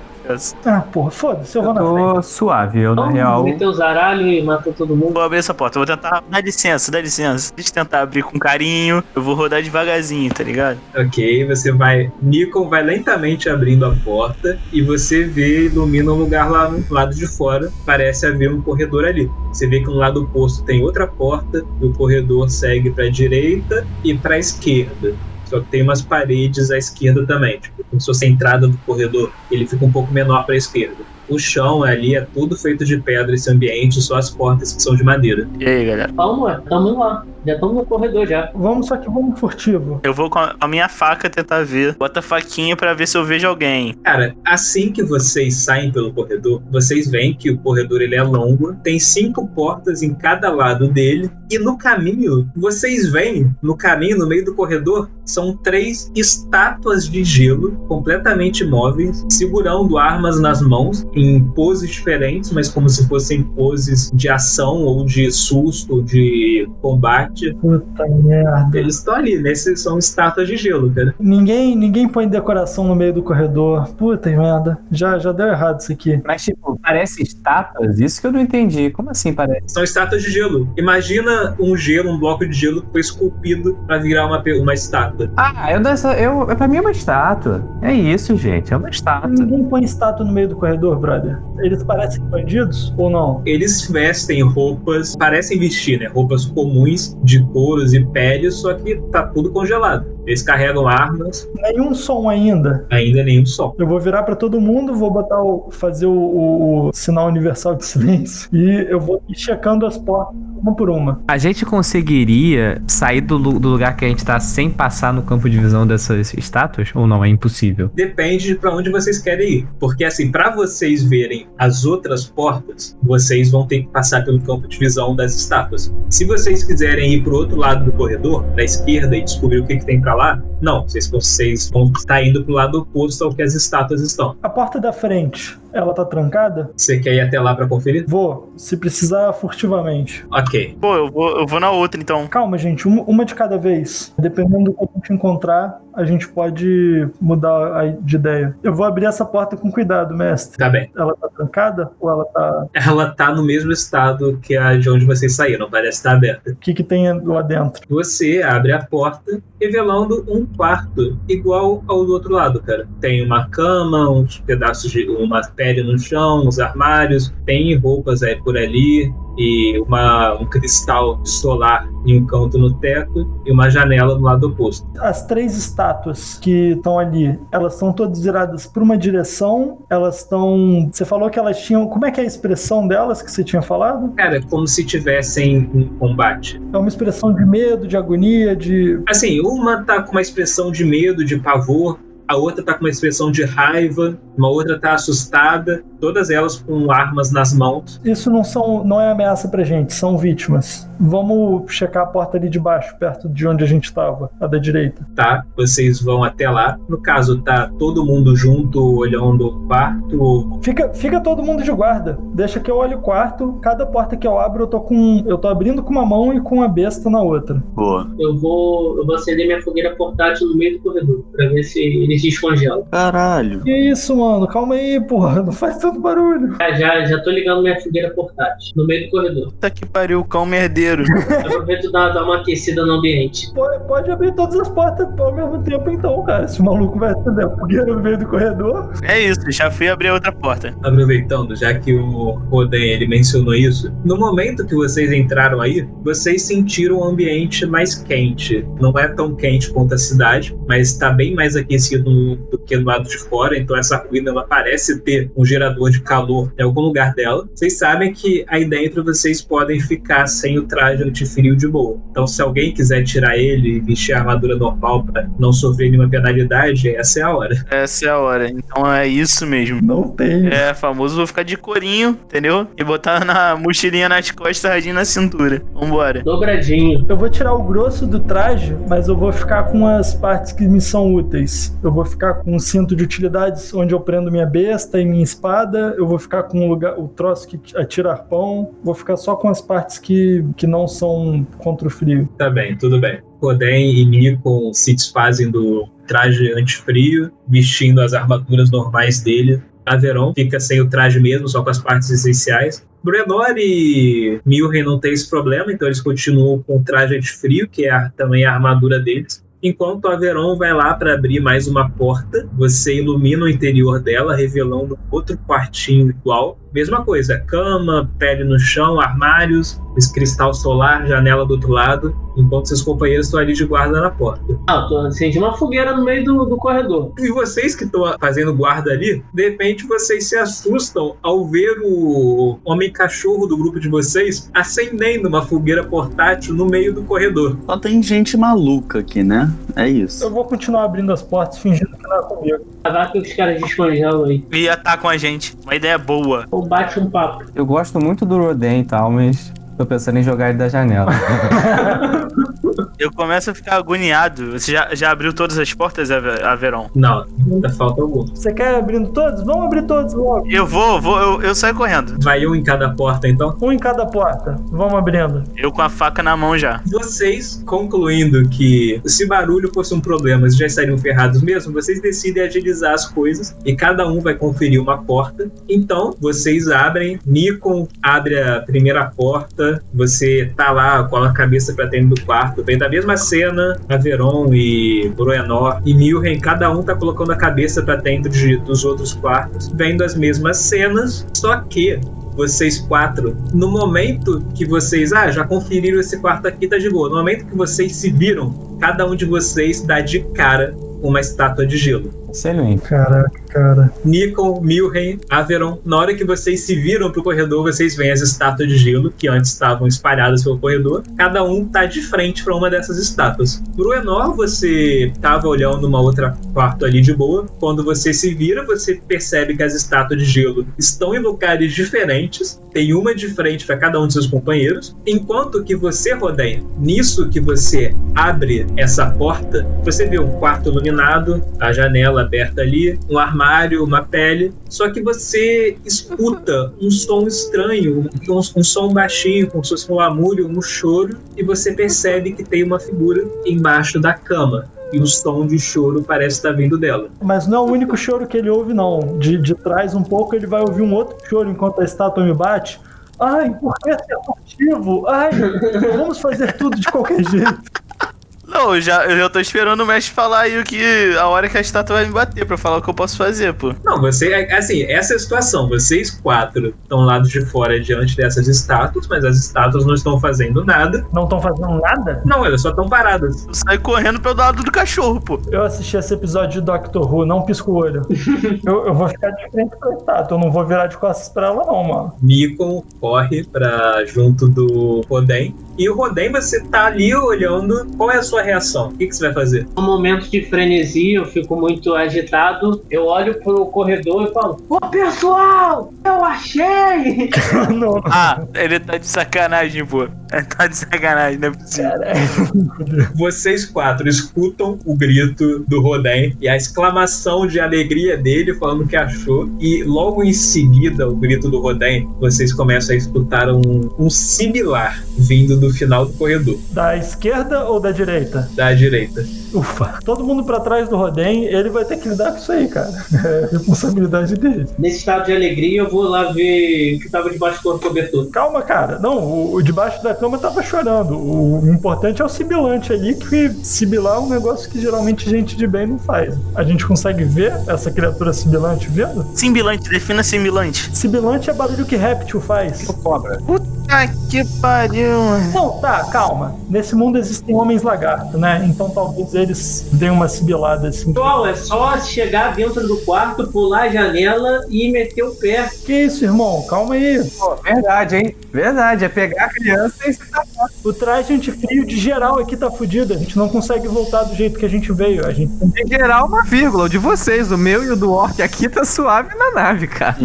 Ah, porra, foda-se, eu vou
Eu
na frente.
tô suave, eu na
Vamos
real.
meter o zaralho e matou todo mundo.
Vou abrir essa porta, eu vou tentar. Dá licença, dá licença. Deixa eu tentar abrir com carinho. Eu vou rodar devagarzinho, tá ligado?
Ok, você vai. Nikon vai lentamente abrindo a porta e você vê, ilumina um lugar lá no lado de fora. Parece haver um corredor ali. Você vê que no lado oposto tem outra porta e o corredor segue para a direita e para a esquerda. Só que tem umas paredes à esquerda também. Tipo, como se fosse a entrada do corredor, ele fica um pouco menor para a esquerda. O chão ali é tudo feito de pedra esse ambiente, só as portas que são de madeira.
E aí, galera?
Vamos lá, tamo lá. Já estamos no corredor já.
Vamos, só que vamos furtivo.
Eu vou com a a minha faca tentar ver. Bota a faquinha pra ver se eu vejo alguém.
Cara, assim que vocês saem pelo corredor, vocês veem que o corredor ele é longo, tem cinco portas em cada lado dele, e no caminho, vocês veem, no caminho, no meio do corredor, são três estátuas de gelo, completamente imóveis, segurando armas nas mãos, em poses diferentes, mas como se fossem poses de ação, ou de susto, ou de combate.
Puta merda.
Eles estão ali, nesses são estátuas de gelo, cara.
Ninguém, ninguém põe decoração no meio do corredor. Puta merda. Já, já deu errado isso aqui.
Mas, tipo, parece estátuas? Isso que eu não entendi. Como assim parece?
São estátuas de gelo. Imagina um gelo, um bloco de gelo que foi esculpido para virar uma, uma estátua.
Ah, eu dessa. Eu, pra mim é uma estátua. É isso, gente. É uma estátua.
Ninguém põe estátua no meio do corredor, brother. Eles parecem bandidos ou não?
Eles vestem roupas, parecem vestir, né? Roupas comuns de couros e peles, só que tá tudo congelado. Eles carregam armas,
Nenhum som ainda.
ainda nenhum som.
Eu vou virar pra todo mundo, vou botar o, fazer o, o- o sinal universal de silêncio e eu vou ir checando as portas uma por uma.
A gente conseguiria sair do, do lugar que a gente tá sem passar no campo de visão dessas estátuas? Ou não? É impossível.
Depende de pra onde vocês querem ir. Porque, assim, para vocês verem as outras portas, vocês vão ter que passar pelo campo de visão das estátuas. Se vocês quiserem ir pro outro lado do corredor, da esquerda, e descobrir o que, que tem pra lá, não. Vocês, vocês vão estar indo pro lado oposto ao que as estátuas estão.
A porta da frente, ela tá trancada?
Você quer ir até lá pra conferir?
Vou, se precisar, furtivamente.
Ok.
Pô, eu vou, eu vou na outra então.
Calma, gente, uma, uma de cada vez. Dependendo do que a gente encontrar, a gente pode mudar a- de ideia. Eu vou abrir essa porta com cuidado, mestre.
Tá bem.
Ela tá trancada ou ela tá.
Ela tá no mesmo estado que a de onde vocês saíram, parece estar aberta.
O que, que tem lá dentro?
Você abre a porta, revelando um quarto igual ao do outro lado, cara. Tem uma cama, uns pedaços de uma pele no chão, uns armários, tem roupas aí por ali e uma, um cristal solar em um canto no teto e uma janela no lado oposto.
As três estátuas que estão ali, elas estão todas viradas para uma direção. Elas estão. Você falou que elas tinham. Como é que é a expressão delas que você tinha falado?
Cara, é como se tivessem um combate.
É uma expressão de medo, de agonia, de.
Assim, uma tá com uma expressão de medo, de pavor, a outra tá com uma expressão de raiva, uma outra tá assustada todas elas com armas nas mãos.
Isso não são, não é ameaça pra gente, são vítimas. Vamos checar a porta ali de baixo, perto de onde a gente estava, a da direita.
Tá? Vocês vão até lá. No caso, tá todo mundo junto olhando o quarto.
Fica, fica todo mundo de guarda. Deixa que eu olhe o quarto. Cada porta que eu abro, eu tô com, eu tô abrindo com uma mão e com a besta na outra.
Boa.
Eu vou, eu vou acender minha fogueira portátil no meio do corredor, pra ver se eles descongelam.
Caralho.
Que isso, mano? Calma aí, porra. Não faz tanto barulho.
Já, já, já tô ligando minha fogueira portátil no meio do corredor.
Puta que pariu, cão merdeiro.
Aproveito e dar, dar uma aquecida no ambiente.
Pode, pode abrir todas as portas ao mesmo tempo, então, cara. Se o maluco vai acender a fogueira no meio do corredor.
É isso, já fui abrir a outra porta.
Aproveitando, já que o Roden ele mencionou isso, no momento que vocês entraram aí, vocês sentiram o ambiente mais quente. Não é tão quente quanto a cidade, mas está bem mais aquecido do que do lado de fora. Então essa ruína ela parece ter um gerador de calor em algum lugar dela. Vocês sabem que aí dentro vocês podem ficar sem o traje antifrio de boa. Então se alguém quiser tirar ele e vestir a armadura normal para não sofrer nenhuma penalidade, essa é a hora.
Essa é a hora. Então é isso mesmo.
Não tem.
É, famoso vou ficar de corinho, entendeu? E botar na mochilinha nas costas, radinho na cintura. Vambora.
Dobradinho.
Eu vou tirar o grosso do traje, mas eu vou ficar com as partes que me são úteis. Eu vou ficar com um cinto de utilidades onde eu prendo minha besta e minha espada. Eu vou ficar com o, lugar, o troço que atira arpão. Vou ficar só com as partes que, que não são contra o frio.
Tá bem, tudo bem. Roden e Nikon se desfazem do traje antifrio, vestindo as armaduras normais dele. Averon fica sem o traje mesmo, só com as partes essenciais. Brenor e Milren não tem esse problema, então eles continuam com o traje antifrio, que é a- também a armadura deles. Enquanto a Veron vai lá para abrir mais uma porta, você ilumina o interior dela, revelando outro quartinho igual. Mesma coisa, cama, pele no chão, armários, esse cristal solar, janela do outro lado, enquanto seus companheiros estão ali de guarda na porta.
Ah, eu tô acendendo uma fogueira no meio do, do corredor.
E vocês que estão fazendo guarda ali, de repente vocês se assustam ao ver o homem-cachorro do grupo de vocês acendendo uma fogueira portátil no meio do corredor.
Só tem gente maluca aqui, né? É isso.
Eu vou continuar abrindo as portas fingindo que não é comigo.
Vai que os caras descongelam aí.
E atacam a gente. Uma ideia boa.
Ou bate um papo.
Eu gosto muito do Roden e tal, mas tô pensando em jogar ele da janela.
Eu começo a ficar agoniado. Você já, já abriu todas as portas, Ave- Averon?
Não, ainda falta algum.
Você quer abrindo todos? Vamos abrir todos logo.
Eu vou, vou, eu, eu saio correndo.
Vai um em cada porta então.
Um em cada porta. Vamos abrindo.
Eu com a faca na mão já.
Vocês, concluindo que se barulho fosse um problema, já estariam ferrados mesmo, vocês decidem agilizar as coisas e cada um vai conferir uma porta. Então, vocês abrem, Nikon abre a primeira porta, você tá lá com a cabeça pra dentro do quarto, vem da mesma cena, Averon e Bruenor e Milren, cada um tá colocando a cabeça pra dentro de, dos outros quartos, vendo as mesmas cenas, só que vocês quatro, no momento que vocês, ah, já conferiram esse quarto aqui, tá de boa. No momento que vocês se viram, cada um de vocês dá de cara uma estátua de gelo.
Excelente.
Caraca, cara.
Nikon, Averon, na hora que vocês se viram pro corredor, vocês veem as estátuas de gelo que antes estavam espalhadas pelo corredor. Cada um tá de frente para uma dessas estátuas. Bruenor, você tava olhando uma outra quarto ali de boa. Quando você se vira, você percebe que as estátuas de gelo estão em lugares diferentes. Tem uma de frente para cada um de seus companheiros. Enquanto que você, Roden, nisso que você abre essa porta, você vê um quarto iluminado, a janela aberta ali, um armário, uma pele. Só que você escuta um som estranho, um, um som baixinho, como se fosse um lamúrio, um choro, e você percebe que tem uma figura embaixo da cama. E o som de choro parece estar vindo dela.
Mas não é o único choro que ele ouve, não. De, de trás um pouco ele vai ouvir um outro choro enquanto a estátua me bate. Ai, por que ser furtivo? Ai, vamos fazer tudo de qualquer jeito.
Não, eu já, eu já tô esperando o mestre falar aí o que. A hora que a estátua vai me bater pra falar o que eu posso fazer, pô.
Não, você. Assim, essa é a situação. Vocês quatro estão lá de fora diante dessas estátuas, mas as estátuas não estão fazendo nada.
Não estão fazendo nada?
Não, elas só estão paradas.
Eu saio correndo pelo lado do cachorro, pô.
Eu assisti esse episódio de Doctor Who, não pisco o olho. eu, eu vou ficar de frente com a estátua, eu não vou virar de costas pra ela, não, mano.
Nikon corre pra junto do Roden E o Roden, você tá ali olhando, qual é a sua reação? O que, que você vai fazer?
Num momento de frenesi, eu fico muito agitado. Eu olho pro corredor e falo: Ô pessoal, eu achei!
Ah, ele tá de sacanagem, pô. Ele tá de sacanagem, não é possível.
Vocês quatro escutam o grito do Roden e a exclamação de alegria dele falando que achou. E logo em seguida, o grito do Roden, vocês começam a escutar um, um similar vindo do final do corredor,
da esquerda ou da direita?
da direita.
Ufa. Todo mundo pra trás do Roden, ele vai ter que lidar com isso aí, cara. É responsabilidade dele.
Nesse estado de alegria, eu vou lá ver o que tava debaixo do cobertor.
Calma, cara. Não, o, o debaixo da cama tava chorando. O importante é o sibilante ali, que sibilar é um negócio que geralmente gente de bem não faz. A gente consegue ver essa criatura sibilante vendo?
Simbilante, defina simbilante.
Sibilante é barulho que réptil faz.
Cobra.
Que pariu, mano.
Não, tá, calma. Nesse mundo existem homens lagarto, né? Então talvez eles deem uma sibilada assim.
Pessoal, é só chegar dentro do quarto, pular a janela e meter o pé.
Que isso, irmão? Calma aí.
Pô, verdade, hein? Verdade, é pegar a criança e se tapar.
O traje antifrio de geral aqui tá fudido. A gente não consegue voltar do jeito que a gente veio. A gente
Em geral, uma vírgula. O de vocês, o meu e o do Orc aqui tá suave na nave, cara.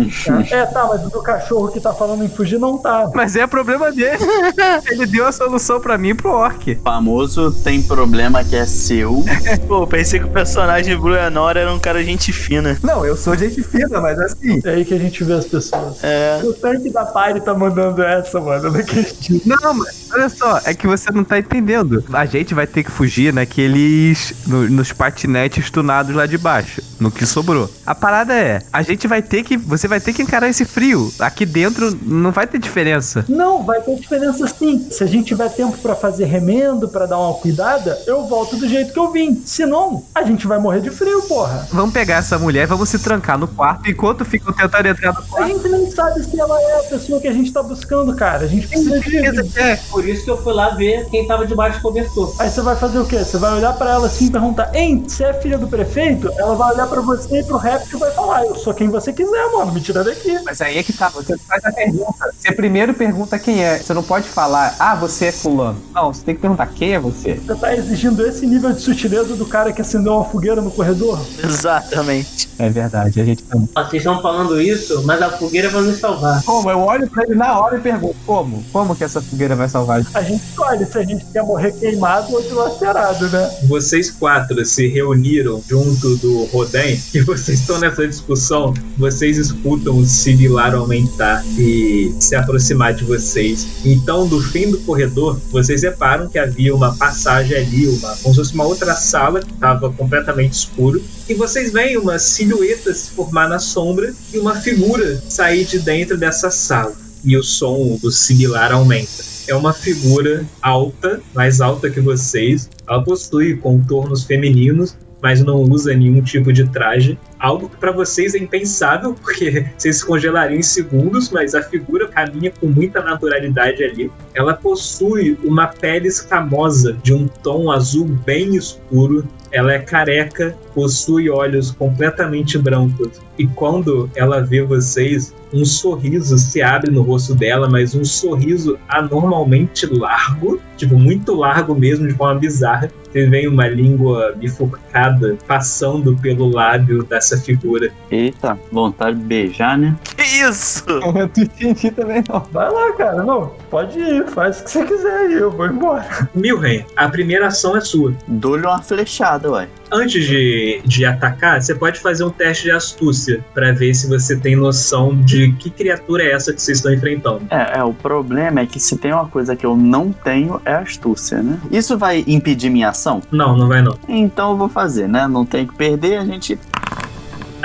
É, tá, mas o do cachorro que tá falando em fugir não tá.
Mas é problema dele. Ele deu a solução pra mim e pro Orc.
O famoso tem problema que é seu.
Pô, pensei que o personagem Bruenor era um cara gente fina.
Não, eu sou gente fina, mas assim.
É aí que a gente vê as pessoas.
É.
O tanque da Pari tá mandando essa, mano. Eu não acredito.
Não, mas olha só, é que você não tá entendendo. A gente vai ter que fugir naqueles. no- nos patinetes tunados lá de baixo. No que sobrou. A parada é, a gente vai ter que. Você vai ter que encarar esse frio. Aqui dentro não vai ter diferença.
Não, vai ter diferença sim. Se a gente tiver tempo pra fazer remendo, pra dar uma cuidada, eu volto do jeito que eu vim. Se não, a gente vai morrer de frio, porra.
Vamos pegar essa mulher, vamos se trancar no quarto enquanto ficam tentando entrar no
A
quarto.
gente nem sabe se ela é a pessoa que a gente tá buscando, cara. A gente precisa de.
É,
Por isso que eu fui lá ver quem tava debaixo do cobertor.
Aí você vai fazer o quê? Você vai olhar pra ela assim e perguntar: Ei, você é filha do prefeito? Ela vai olhar pra você e pro réptil e vai falar: Eu sou quem você quiser, mano. Me tira daqui.
Mas aí é que tá, você faz a pergunta. Você primeiro pergunta quem é. Você não pode falar, ah, você é fulano. Não, você tem que perguntar quem é você.
Você tá exigindo esse nível de sutileza do cara que acendeu uma fogueira no corredor?
Exatamente.
É verdade, a gente tá.
Vocês estão falando isso, mas a fogueira vai nos salvar.
Como? Eu olho pra ele na hora e pergunto, como? Como que essa fogueira vai salvar a gente?
A gente escolhe se a gente quer morrer queimado ou dilacerado, né?
Vocês quatro se reuniram junto do Roden e vocês estão nessa discussão. Vocês escutam o similar aumentar e se aproximar de vocês. Então, do fim do corredor, vocês reparam que havia uma passagem ali, uma, como se fosse uma outra sala que estava completamente escuro. E vocês veem uma silhueta se formar na sombra e uma figura sair de dentro dessa sala. E o som do similar aumenta é uma figura alta, mais alta que vocês. Ela possui contornos femininos, mas não usa nenhum tipo de traje. Algo que para vocês é impensável, porque vocês se congelariam em segundos, mas a figura caminha com muita naturalidade ali. Ela possui uma pele escamosa de um tom azul bem escuro. Ela é careca, possui olhos completamente brancos. E quando ela vê vocês, um sorriso se abre no rosto dela, mas um sorriso anormalmente largo, tipo, muito largo mesmo, de forma bizarra. Você vê uma língua bifurcada passando pelo lábio dessa figura.
Eita, vontade de beijar, né?
Que isso?
Eu não entendi também, não.
Vai lá, cara. Não, pode ir. Faz o que você quiser aí. Eu vou embora.
Milren, a primeira ação é sua.
Dou-lhe uma flechada, ué.
Antes de, de atacar, você pode fazer um teste de astúcia para ver se você tem noção de que criatura é essa que vocês estão enfrentando.
É, é, o problema é que se tem uma coisa que eu não tenho, é astúcia, né? Isso vai impedir minha ação?
Não, não vai não.
Então eu vou fazer, né? Não tem que perder, a gente.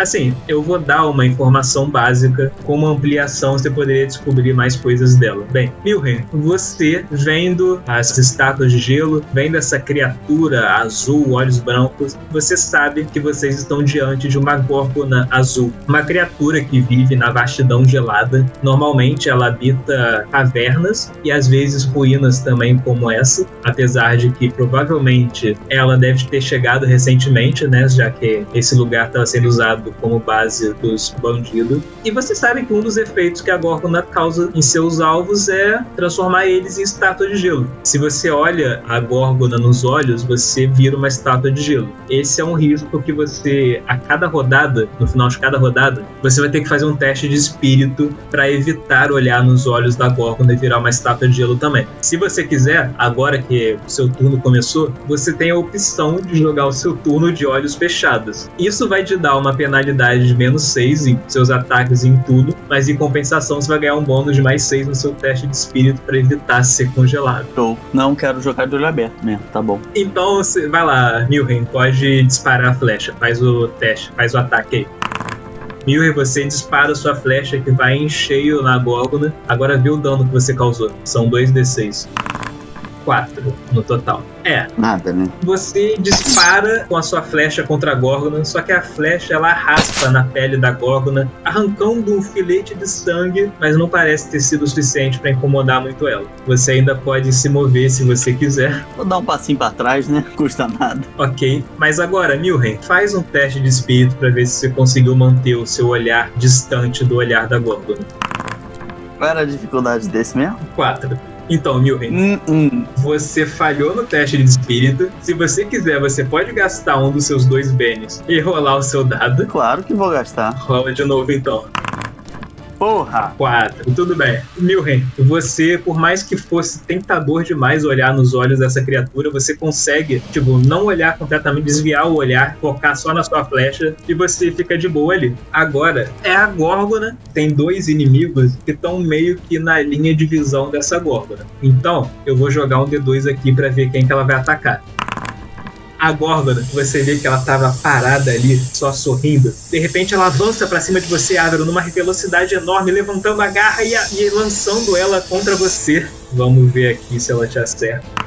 Assim, eu vou dar uma informação básica, com uma ampliação você poderia descobrir mais coisas dela. Bem, Milren, você vendo as estátuas de gelo, vendo essa criatura azul, olhos brancos, você sabe que vocês estão diante de uma górgona azul, uma criatura que vive na vastidão gelada. Normalmente ela habita cavernas e às vezes ruínas também como essa, apesar de que provavelmente ela deve ter chegado recentemente, né, já que esse lugar estava sendo usado usado como base dos bandidos. E você sabe que um dos efeitos que a Górgona causa em seus alvos é transformar eles em estátua de gelo. Se você olha a Górgona nos olhos, você vira uma estátua de gelo. Esse é um risco que você, a cada rodada, no final de cada rodada, você vai ter que fazer um teste de espírito para evitar olhar nos olhos da Górgona e virar uma estátua de gelo também. Se você quiser, agora que o seu turno começou, você tem a opção de jogar o seu turno de olhos fechados. Isso vai te dar uma penalidade de menos 6 em seus ataques e em tudo, mas em compensação você vai ganhar um bônus de mais 6 no seu teste de espírito para evitar ser congelado.
Show. Não quero jogar de olho aberto mesmo, tá bom.
Então você vai lá, Milren, pode disparar a flecha, faz o teste, faz o ataque aí. Milren, você dispara sua flecha que vai em cheio na Górgona. Agora vê o dano que você causou. São 2d6. 4 no total. É,
Nada, né?
você dispara com a sua flecha contra a Górgona, só que a flecha ela raspa na pele da Górgona, arrancando um filete de sangue, mas não parece ter sido o suficiente para incomodar muito ela. Você ainda pode se mover se você quiser,
Vou dar um passinho pra trás, né? Custa nada.
ok? Mas agora, Milren, faz um teste de espírito para ver se você conseguiu manter o seu olhar distante do olhar da Górgona.
Qual era a dificuldade desse mesmo?
4. Então, Milren,
Hum, hum.
Você falhou no teste de espírito. Se você quiser, você pode gastar um dos seus dois bens e rolar o seu dado.
Claro que vou gastar.
Rola de novo então.
Porra!
4. Tudo bem. Milren, você, por mais que fosse tentador demais olhar nos olhos dessa criatura, você consegue, tipo, não olhar completamente, desviar o olhar, focar só na sua flecha e você fica de boa ali. Agora, é a Górgona. Tem dois inimigos que estão meio que na linha de visão dessa Górgona. Então, eu vou jogar um D2 aqui pra ver quem que ela vai atacar. A Górgona, você vê que ela tava parada ali, só sorrindo. De repente ela avança pra cima de você, Ávaro, numa velocidade enorme, levantando a garra e, a- e lançando ela contra você. Vamos ver aqui se ela te acerta.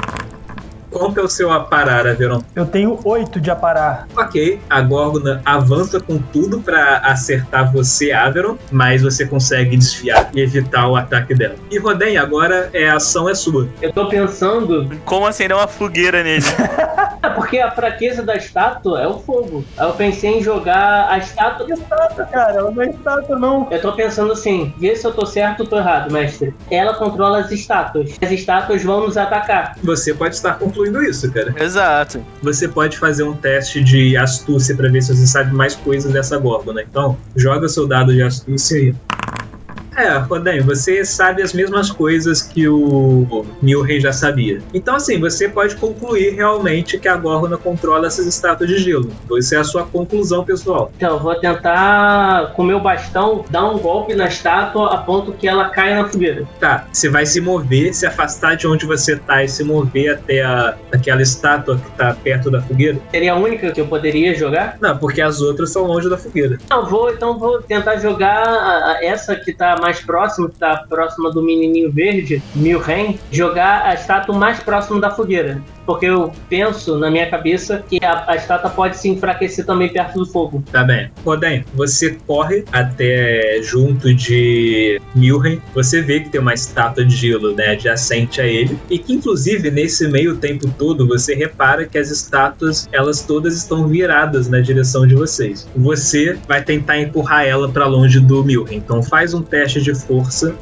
Quanto é o seu aparar, Averon?
Eu tenho 8 de aparar.
Ok, a Górgona avança com tudo pra acertar você, Averon, mas você consegue desfiar e evitar o ataque dela. E Roden, agora é, a ação é sua.
Eu tô pensando.
Como acender uma fogueira nele?
É porque a fraqueza da estátua é o fogo. Aí eu pensei em jogar a estátua.
Estátua, cara, ela não é estátua, não.
Eu tô pensando assim, vê se eu tô certo ou tô errado, mestre. Ela controla as estátuas. As estátuas vão nos atacar.
Você pode estar concluindo isso, cara.
Exato.
Você pode fazer um teste de astúcia pra ver se você sabe mais coisas dessa Górgona. Então, joga seu dado de astúcia aí. É, Roden, você sabe as mesmas coisas que o Milrey já sabia. Então, assim, você pode concluir realmente que a Górgona controla essas estátuas de gelo. Essa é a sua conclusão, pessoal.
Então, eu vou tentar, com meu bastão, dar um golpe na estátua a ponto que ela caia na fogueira.
Tá, você vai se mover, se afastar de onde você tá e se mover até a, aquela estátua que tá perto da fogueira.
Seria a única que eu poderia jogar?
Não, porque as outras são longe da fogueira.
Não, vou, então vou tentar jogar essa que tá mais próxima, que tá próxima do menininho verde, Milren, jogar a estátua mais próxima da fogueira. Porque eu penso na minha cabeça que a, a estátua pode se enfraquecer também perto do fogo.
Tá bem. Roden, você corre até junto de Milren. Você vê que tem uma estátua de gelo, né, adjacente a ele. E que, inclusive, nesse meio tempo todo, você repara que as estátuas, elas todas estão viradas na direção de vocês. Você vai tentar empurrar ela pra longe do Milren. Então faz um teste de força.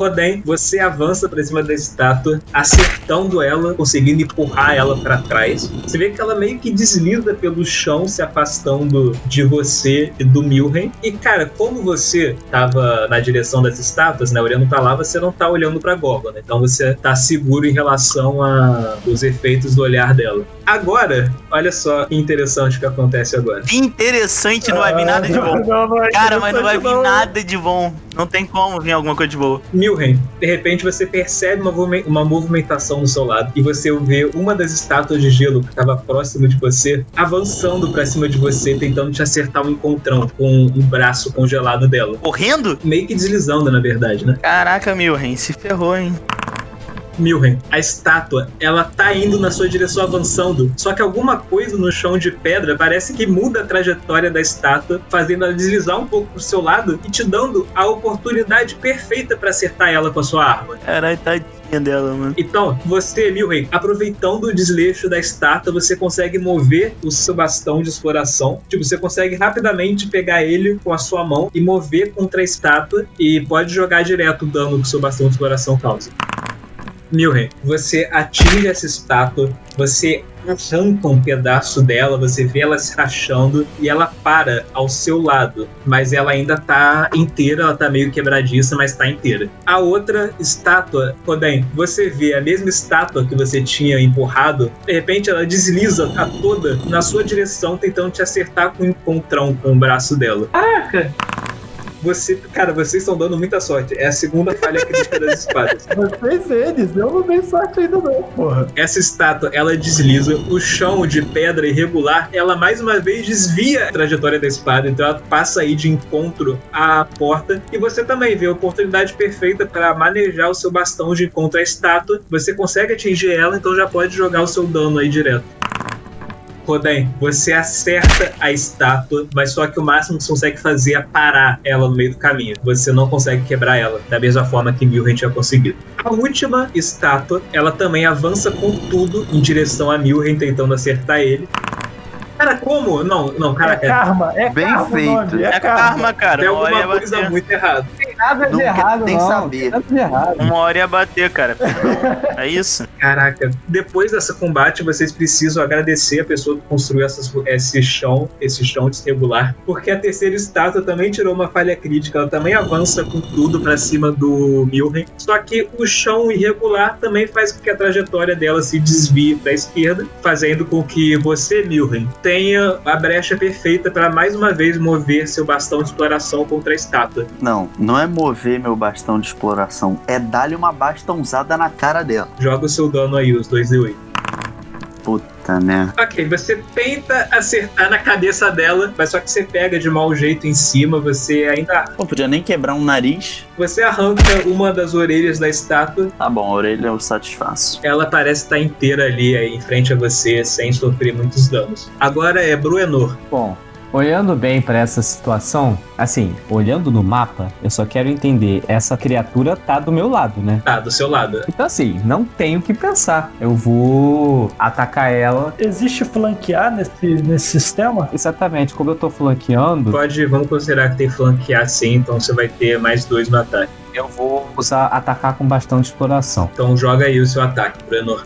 Roden, você avança pra cima da estátua, acertando ela, conseguindo empurrar ela pra trás. Você vê que ela meio que desliza pelo chão, se afastando de você e do Milren. E cara, como você tava na direção das estátuas, né, olhando pra lá, você não tá olhando pra Górgona. Então você tá seguro em relação a os efeitos do olhar dela. Agora, olha só que interessante o que acontece agora.
Que interessante, não vai vir nada de bom.
Não, não
Cara, mas não vai vir nada de bom. Não tem como vir alguma coisa de boa.
Milren, de repente você percebe uma, uma movimentação no seu lado e você vê uma das estátuas de gelo que estava próximo de você avançando pra cima de você, tentando te acertar um encontrão com um braço congelado dela.
Correndo?
Meio que deslizando, na verdade, né?
Caraca, Milren, se ferrou, hein?
Milren, a estátua, ela tá indo na sua direção avançando, só que alguma coisa no chão de pedra parece que muda a trajetória da estátua, fazendo ela deslizar um pouco pro seu lado e te dando a oportunidade perfeita para acertar ela com a sua arma.
Caralho, tadinha dela, mano.
Então, você, Milren, aproveitando o desleixo da estátua, você consegue mover o seu bastão de exploração. Tipo, você consegue rapidamente pegar ele com a sua mão e mover contra a estátua e pode jogar direto o dano que o seu bastão de exploração causa. Milren, você atinge essa estátua, você arranca um pedaço dela, você vê ela se rachando e ela para ao seu lado, mas ela ainda tá inteira, ela tá meio quebradiça, mas tá inteira. A outra estátua, Roden, você vê a mesma estátua que você tinha empurrado, de repente ela desliza, tá toda na sua direção, tentando te acertar com um encontrão com o braço dela.
Caraca!
Você, cara, vocês estão dando muita sorte. É a segunda falha crítica das espadas.
Vocês eles, eu não dei sorte ainda não, porra.
Essa estátua, ela desliza, o chão de pedra irregular, ela mais uma vez desvia a trajetória da espada, então ela passa aí de encontro à porta, e você também vê a oportunidade perfeita para manejar o seu bastão de encontro à estátua. Você consegue atingir ela, então já pode jogar o seu dano aí direto. Roden, você acerta a estátua, mas só que o máximo que você consegue fazer é parar ela no meio do caminho. Você não consegue quebrar ela, da mesma forma que Milren tinha conseguido. A última estátua, ela também avança com tudo em direção a Milren, tentando acertar ele. Cara, como? Não, não,
É
caraca.
karma, é
Bem
karma
feito.
nome,
É
é karma.
karma, cara.
Tem alguma coisa muito errada.
Tem nada de
Não quer
errado,
nem
não.
saber.
Tem nada de errado.
Uma hora ia bater, cara. É isso?
Caraca, depois dessa combate, vocês precisam agradecer a pessoa que construiu essas- esse chão, esse chão desregular, porque a terceira estátua também tirou uma falha crítica, ela também avança com tudo pra cima do Milren. Só que o chão irregular também faz com que a trajetória dela se desvie pra esquerda, fazendo com que você, Milren, tenha a brecha perfeita para mais uma vez mover seu bastão de exploração contra a estátua.
Não, não é mover meu bastão de exploração, é dar-lhe uma bastãozada na cara dela.
Joga o seu dano aí, os 2d8.
Puta merda.
Ok, você tenta acertar na cabeça dela, mas só que você pega de mau jeito em cima, você ainda.
Pô, podia nem quebrar um nariz.
Você arranca uma das orelhas da estátua.
Tá bom, a orelha eu satisfaço.
Ela parece estar inteira ali aí, em frente a você, sem sofrer muitos danos. Agora é Bruenor.
Bom, olhando bem pra essa situação, assim, olhando no mapa, eu só quero entender, essa criatura tá do meu lado, né?
Tá, do seu lado.
Então assim, não tenho o que pensar. Eu vou atacar ela.
Existe flanquear nesse, nesse sistema?
Exatamente, como eu tô flanqueando,
Pode, vamos considerar que tem flanquear sim, então você vai ter mais dois no ataque.
eu vou usar atacar com bastão de exploração.
Então joga aí o seu ataque, Bruenor.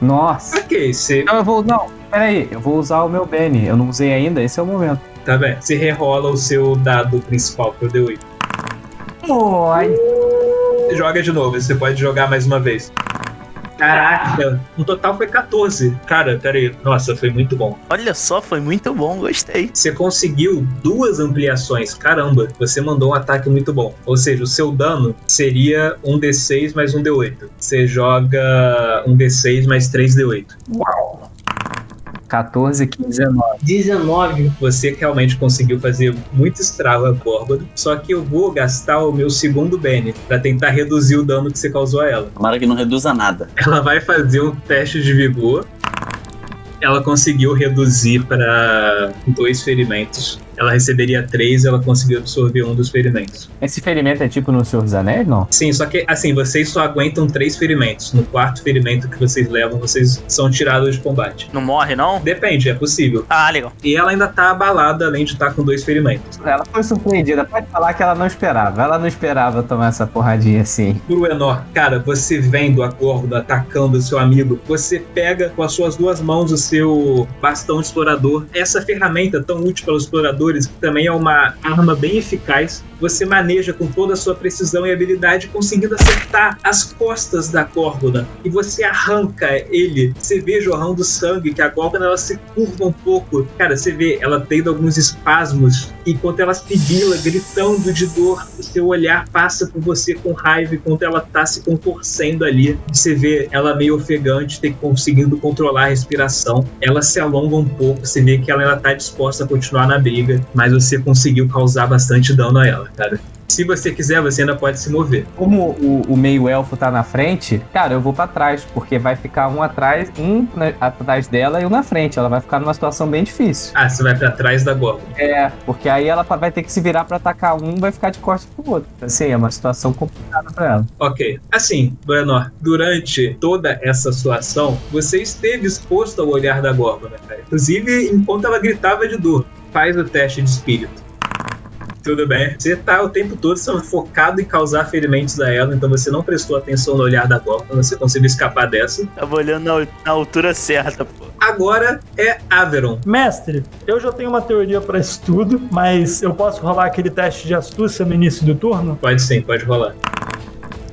Nossa.
Ok, você.
Então eu vou. Não, peraí, eu vou usar o meu Benny. Eu não usei ainda, esse é o momento.
Tá bem. Você rerola o seu dado principal, que eu dei 8.
Pô, ai.
Joga de novo, você pode jogar mais uma vez. Caraca, no total foi 14. Cara, peraí. Nossa, foi muito bom.
Olha só, foi muito bom, gostei.
Você conseguiu duas ampliações. Caramba, você mandou um ataque muito bom. Ou seja, o seu dano seria um D6 mais um D8. Você joga um D6 mais 3D8.
14, 15, 19.
19.
Você realmente conseguiu fazer muito estrago a Bórbada. Só que eu vou gastar o meu segundo Bene pra tentar reduzir o dano que você causou a ela.
Tomara que não reduza nada.
Ela vai fazer um teste de vigor. Ela conseguiu reduzir para dois ferimentos. Ela receberia três, ela conseguiu absorver um dos ferimentos.
Esse ferimento é tipo no Senhor dos Anéis, não?
Sim, só que assim, vocês só aguentam três ferimentos. No quarto ferimento que vocês levam, vocês são tirados de combate.
Não morre, não?
Depende, é possível.
Ah, legal.
E ela ainda tá abalada, além de estar com dois ferimentos.
Ela foi surpreendida. Pode falar que ela não esperava. Ela não esperava tomar essa porradinha assim.
Bruenor, cara, você vendo a Gorda atacando o seu amigo, você pega com as suas duas mãos o seu bastão explorador. Essa ferramenta tão útil para os exploradores, que também é uma arma bem eficaz, você maneja com toda a sua precisão e habilidade, conseguindo acertar as costas da Górgona. E você arranca ele. Você vê jorrando sangue, que a Górgona ela se curva um pouco. Cara, você vê ela tendo alguns espasmos, enquanto ela sibila, gritando de dor. O seu olhar passa por você com raiva enquanto ela tá se contorcendo ali. Você vê ela meio ofegante, tem conseguindo controlar a respiração. Ela se alonga um pouco, você vê que ela ainda tá disposta a continuar na briga, mas você conseguiu causar bastante dano a ela, cara. Se você quiser, você ainda pode se mover.
Como o, o meio elfo tá na frente, cara, eu vou pra trás, porque vai ficar um atrás, um na- atrás dela e um na frente. Ela vai ficar numa situação bem difícil.
Ah, você vai pra trás da Gorgon.
É, porque aí ela vai ter que se virar pra atacar um, vai ficar de costas pro outro. Assim, é uma situação complicada pra ela.
Ok. Assim, Bruno, durante toda essa sua ação, você esteve exposto ao olhar da Gorgon, né, cara? Inclusive, enquanto ela gritava de dor. Faz o teste de espírito. Tudo bem. Você tá o tempo todo sendo focado em causar ferimentos a ela, então você não prestou atenção no olhar da Gorgon, você conseguiu escapar dessa.
Tava olhando na, na altura certa, pô.
Agora é Averon.
Mestre, eu já tenho uma teoria pra isso tudo, mas eu posso rolar aquele teste de astúcia no início do turno?
Pode sim, pode rolar.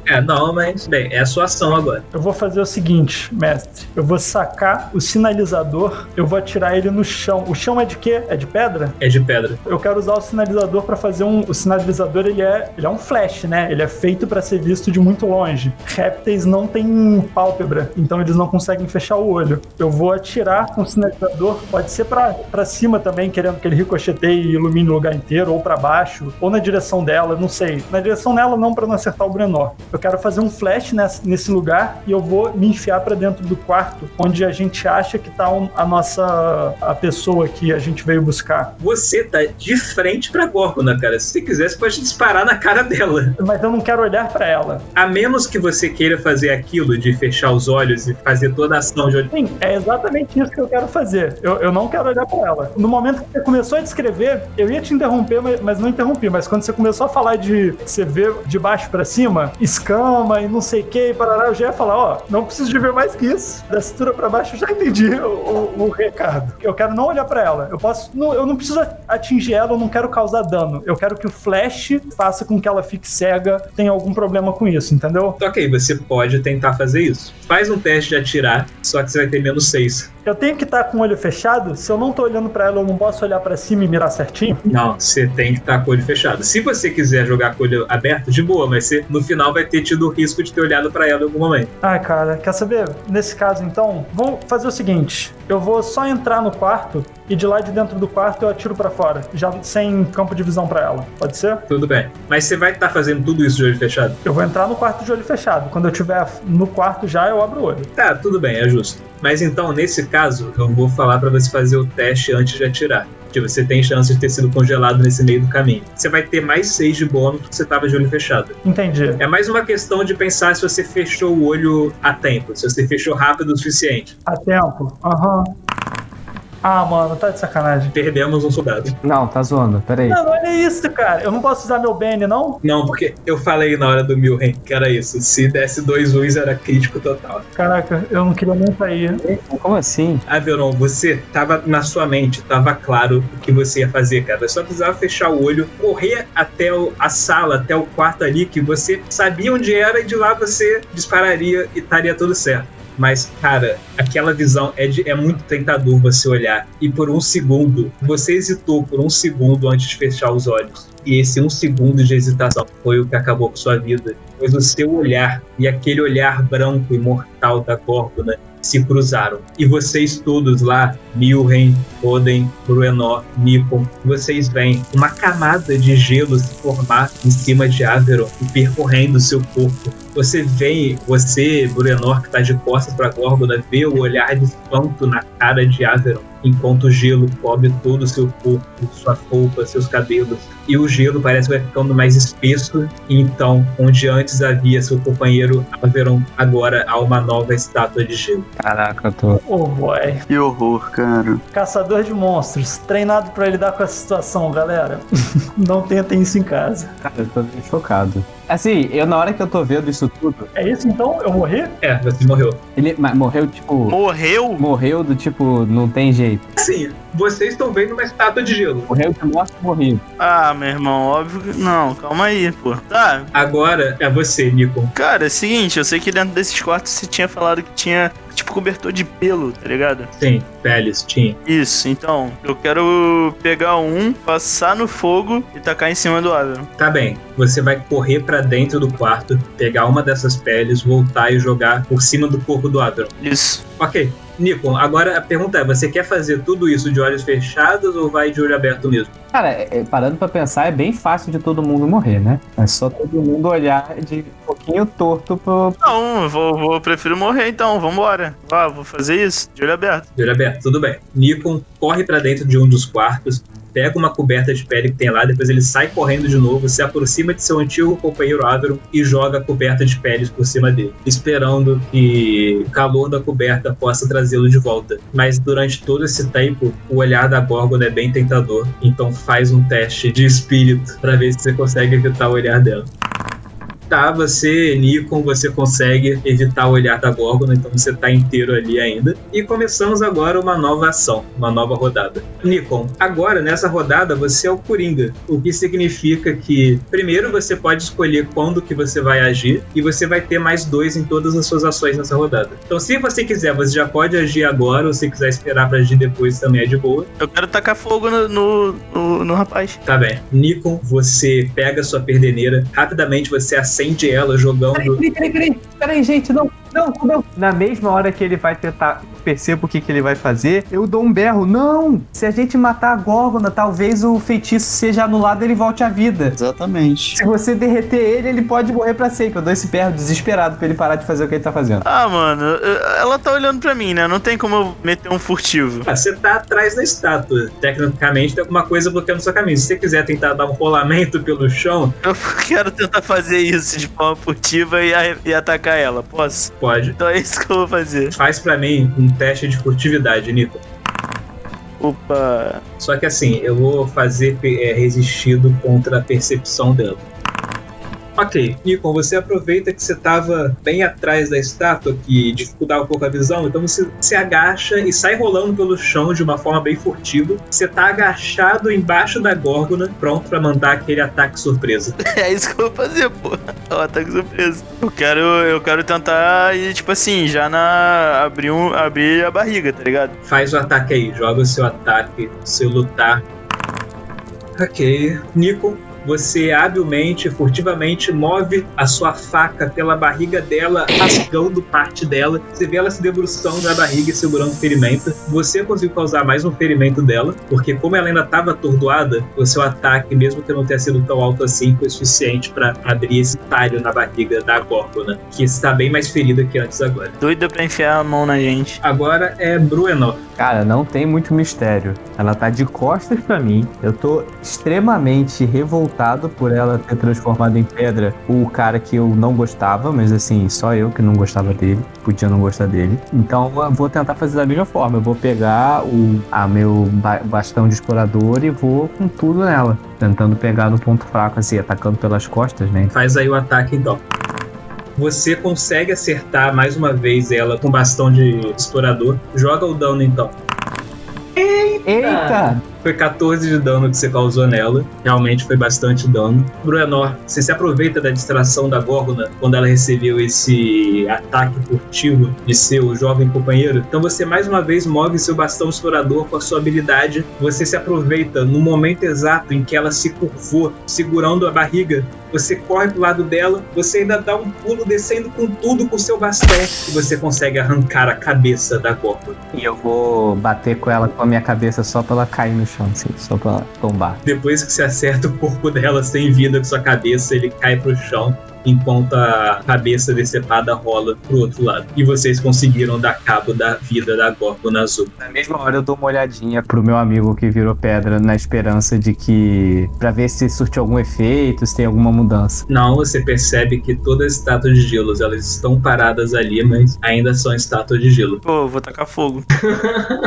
É, não, mas, bem, é a sua ação agora.
Eu vou fazer o seguinte, mestre. Eu vou sacar o sinalizador, eu vou atirar ele no chão. O chão é de quê? É de pedra?
É de pedra.
Eu quero usar o sinalizador pra fazer um. O sinalizador ele é, ele é um flash, né? Ele é feito pra ser visto de muito longe. Répteis não têm pálpebra, então eles não conseguem fechar o olho. Eu vou atirar com o sinalizador, pode ser pra pra cima também, querendo que ele ricocheteie e ilumine o lugar inteiro, ou pra baixo, ou na direção dela, não sei. Na direção dela não pra não acertar o Brenor. Eu quero fazer um flash nesse lugar e eu vou me enfiar pra dentro do quarto onde a gente acha que tá a nossa a pessoa que a gente veio buscar.
Você tá de frente pra Gorgona, cara. Se você quiser, você pode disparar na cara dela.
Mas eu não quero olhar pra ela.
A menos que você queira fazer aquilo de fechar os olhos e fazer toda a ação de.
Sim, é exatamente isso que eu quero fazer. Eu, eu não quero olhar pra ela. No momento que você começou a descrever, eu ia te interromper, mas, mas não interrompi. Mas quando você começou a falar de você ver de baixo pra cima, escama e não sei o que, parará, eu já ia falar, ó, não preciso de ver mais que isso. Da cintura pra baixo, eu já entendi o, o- o recado. Eu quero não olhar pra ela. Eu posso, não, eu não preciso atingir ela, eu não quero causar dano. Eu quero que o flash faça com que ela fique cega, tenha algum problema com isso, entendeu?
Ok, você pode tentar fazer isso. Faz um teste de atirar, só que você vai ter menos 6.
Eu tenho que estar com o olho fechado? Se eu não tô olhando pra ela, eu não posso olhar pra cima e mirar certinho?
Não, você tem que estar com o olho fechado. Se você quiser jogar com o olho aberto, de boa, mas você no final vai ter tido o risco de ter olhado pra ela em algum momento.
Ai, cara, quer saber? Nesse caso, então, vamos fazer o seguinte: eu vou só entrar no quarto e de lá de dentro do quarto eu atiro pra fora, já sem campo de visão pra ela. Pode ser?
Tudo bem. Mas você vai estar fazendo tudo isso de olho fechado?
Eu vou entrar no quarto de olho fechado. Quando eu estiver no quarto já, eu abro o olho.
Tá, tudo bem, é justo. Mas então, nesse caso, eu vou falar pra você fazer o teste antes de atirar. Que você tem chance de ter sido congelado nesse meio do caminho. Você vai ter mais 6 de bônus porque você tava de olho fechado.
Entendi.
É mais uma questão de pensar se você fechou o olho a tempo, se você fechou rápido o suficiente.
A tempo? Aham. Ah, mano, tá de sacanagem.
Perdemos um soldado.
Não, tá zoando, peraí.
Não, olha isso, cara. Eu não posso usar meu Bane, não?
Não, porque eu falei na hora do Milren que era isso. Se desse dois uns era crítico total.
Caraca, eu não queria nem sair.
Como assim?
Averon, você tava na sua mente, tava claro o que você ia fazer, cara. Só precisava fechar o olho, correr até o- a sala, até o quarto ali, que você sabia onde era e de lá você dispararia e estaria tudo certo. Mas, cara, aquela visão é, de- é muito tentador você olhar. E por um segundo, você hesitou por um segundo antes de fechar os olhos. E esse um segundo de hesitação foi o que acabou com sua vida. Pois o seu olhar e aquele olhar branco e mortal da Górgona se cruzaram. E vocês todos lá, Milren, Oden, Bruenor, Nikon, vocês veem uma camada de gelo se formar em cima de Averon e percorrendo seu corpo. Você vê, você, Bruenor, que tá de costas pra Górgona, vê o olhar de espanto na cara de Averon, enquanto o gelo cobre todo o seu corpo, sua roupa, seus cabelos. E o gelo parece que vai ficando mais espesso, então, onde antes havia seu companheiro Averon, agora há uma nova estátua de gelo.
Caraca, eu tô.
Oh boy.
Que horror, cara.
Caçador de monstros, treinado pra lidar com essa situação, galera. Não tentem isso em casa.
Cara, eu tô meio chocado. Assim, eu na hora que eu tô vendo isso tudo,
É isso então? Eu morri?
É, você morreu.
ele mas morreu tipo.
Morreu?
Morreu do tipo, não tem jeito.
Sim, vocês estão vendo uma estátua de gelo.
Morreu de morte morrido.
Ah, meu irmão, óbvio que. Não, calma aí, pô. Tá,
Agora é você, Nikon.
cara, é o seguinte, eu sei que dentro desses quartos você tinha falado que tinha, tipo, cobertor de pelo, tá ligado?
Sim, Peles, tinha.
Isso, então, eu quero pegar um, passar no fogo e tacar em cima do Averon.
Tá bem, você vai correr pra dentro do quarto, pegar uma dessas peles, voltar e jogar por cima do corpo do Averon.
Isso.
Ok, Nikon, agora a pergunta é: você quer fazer tudo isso de olhos fechados ou vai de olho aberto mesmo?
Cara, é- é, parando pra pensar, é bem fácil de todo mundo morrer, né? É só todo mundo olhar de um pouquinho torto pro.
Não, eu vou, vou, prefiro morrer então, vambora. Vá, vou fazer isso, de olho aberto.
De olho aberto, tudo bem. Nikon corre pra dentro de um dos quartos, pega uma coberta de pele que tem lá, depois ele sai correndo de novo, se aproxima de seu antigo companheiro Averon e joga a coberta de peles por cima dele, esperando que o calor da coberta possa trazê-lo de volta. Mas durante todo esse tempo, o olhar da Gorgon é bem tentador, então faz um teste de espírito pra ver se você consegue evitar o olhar dela. Tá, você, Nikon, você consegue evitar o olhar da Gorgon, então você tá inteiro ali ainda. E começamos agora uma nova ação, uma nova rodada. Nikon, agora nessa rodada você é o Coringa, o que significa que, primeiro, você pode escolher quando que você vai agir e você vai ter mais dois em todas as suas ações nessa rodada. Então, se você quiser, você já pode agir agora, ou se quiser esperar pra agir depois também é de boa.
Eu quero tacar fogo no, no, no, no rapaz.
Tá bem. Nikon, você pega sua perdeneira, rapidamente você acende ela jogando.
Peraí, peraí, peraí, peraí, gente, não, não, não. Na mesma hora que ele vai tentar perceber o que, que ele vai fazer, eu dou um berro. Não! Se a gente matar a Górgona, talvez o feitiço seja anulado e ele volte à vida.
Exatamente.
Se você derreter ele, ele pode morrer pra sempre. Eu dou esse berro desesperado pra ele parar de fazer o que ele tá fazendo.
Ah, mano, eu- ela tá olhando pra mim, né? Não tem como eu meter um furtivo.
Ah, você tá atrás da estátua. Tecnicamente tem alguma coisa bloqueando seu caminho. Se você quiser tentar dar um rolamento pelo chão,
Eu quero tentar fazer isso de forma furtiva e, e atacar ela. Posso?
Pode.
Então é isso que eu vou fazer.
Faz pra mim um teste de furtividade, Nico.
Opa.
Só que assim, eu vou fazer é, resistido contra a percepção dela. Ok, Nikon, você aproveita que você estava bem atrás da estátua, que dificultava um pouco a visão, então você se agacha e sai rolando pelo chão de uma forma bem furtiva. Você tá agachado embaixo da górgona, pronto pra mandar aquele ataque surpresa.
É isso que eu vou fazer, pô. É um ataque surpresa. Eu quero, eu quero tentar ir, tipo assim, já na. abrir, um, abrir a barriga, tá ligado?
Faz o ataque aí, joga o seu ataque, seu lutar. Ok, Nico, você habilmente, furtivamente move a sua faca pela barriga dela, rasgando parte dela. Você vê ela se debruçando na barriga e segurando o ferimento. Você conseguiu causar mais um ferimento dela, porque como ela ainda estava atordoada, o seu ataque, mesmo que não tenha sido tão alto assim, foi suficiente para abrir esse talho na barriga da Górgona, que está bem mais ferida que antes agora.
Doida pra enfiar a mão na gente.
Agora é Bruenor.
Cara, não tem muito mistério. Ela tá de costas pra mim. Eu tô extremamente revoltado por ela ter transformado em pedra o cara que eu não gostava, mas assim, só eu que não gostava dele. Podia não gostar dele. Então eu vou tentar fazer da mesma forma. Eu vou pegar o a meu ba- bastão de explorador e vou com tudo nela. Tentando pegar no ponto fraco, assim, atacando pelas costas, né?
Faz aí o ataque então. Você consegue acertar mais uma vez ela com bastão de explorador. Joga o dano então.
Eita!
Foi 14 de dano que você causou nela. Realmente foi bastante dano. Bruenor, você se aproveita da distração da Górgona quando ela recebeu esse ataque furtivo de seu jovem companheiro. Então você mais uma vez move seu bastão explorador com a sua habilidade. Você se aproveita no momento exato em que ela se curvou, segurando a barriga. Você corre pro lado dela, você ainda dá um pulo descendo com tudo com seu bastão e você consegue arrancar a cabeça da Górgona.
E eu vou bater com ela com a minha cabeça só pra ela cair no chão, assim, só pra ela tombar.
Depois que você acerta o corpo dela sem vida com sua cabeça, ele cai pro chão, enquanto a cabeça decepada rola pro outro lado. E vocês conseguiram dar cabo da vida da Gorgona Azul.
Na mesma hora eu dou uma olhadinha pro meu amigo que virou pedra na esperança de que. pra ver se surte algum efeito, se tem alguma mudança.
Não, você percebe que todas as estátuas de gelo, elas estão paradas ali, mas ainda são estátuas de gelo.
Pô, vou tacar fogo.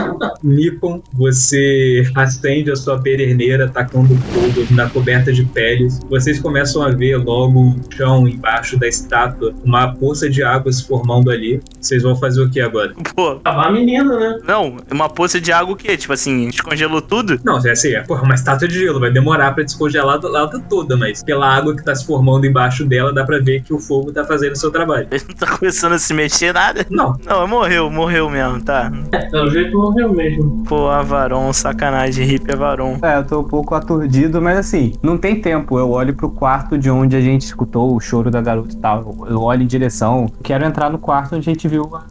Nikon, você acende a sua pederneira tacando fogo na coberta de peles. Vocês começam a ver logo o chão embaixo da estátua, uma poça de água se formando ali. Vocês vão fazer o que agora?
Pô,
Salvar a menina, né?
não, uma poça de água o quê? Tipo assim, descongelou tudo?
Não, é assim, é porra, uma estátua de gelo, vai demorar pra descongelar a lata toda, mas pela água que tá se formando embaixo dela, dá pra ver que o fogo tá fazendo o seu trabalho.
Ele não tá começando a se mexer nada?
Não,
Não, morreu, morreu mesmo, tá.
É, pelo jeito morreu mesmo.
Pô, Avaron, sacanagem, hip Avaron.
É, eu tô um pouco aturdido, mas assim, não tem tempo. Eu olho pro quarto de onde a gente escutou o choro da garota e tal. Eu olho em direção, quero entrar no quarto onde a gente viu a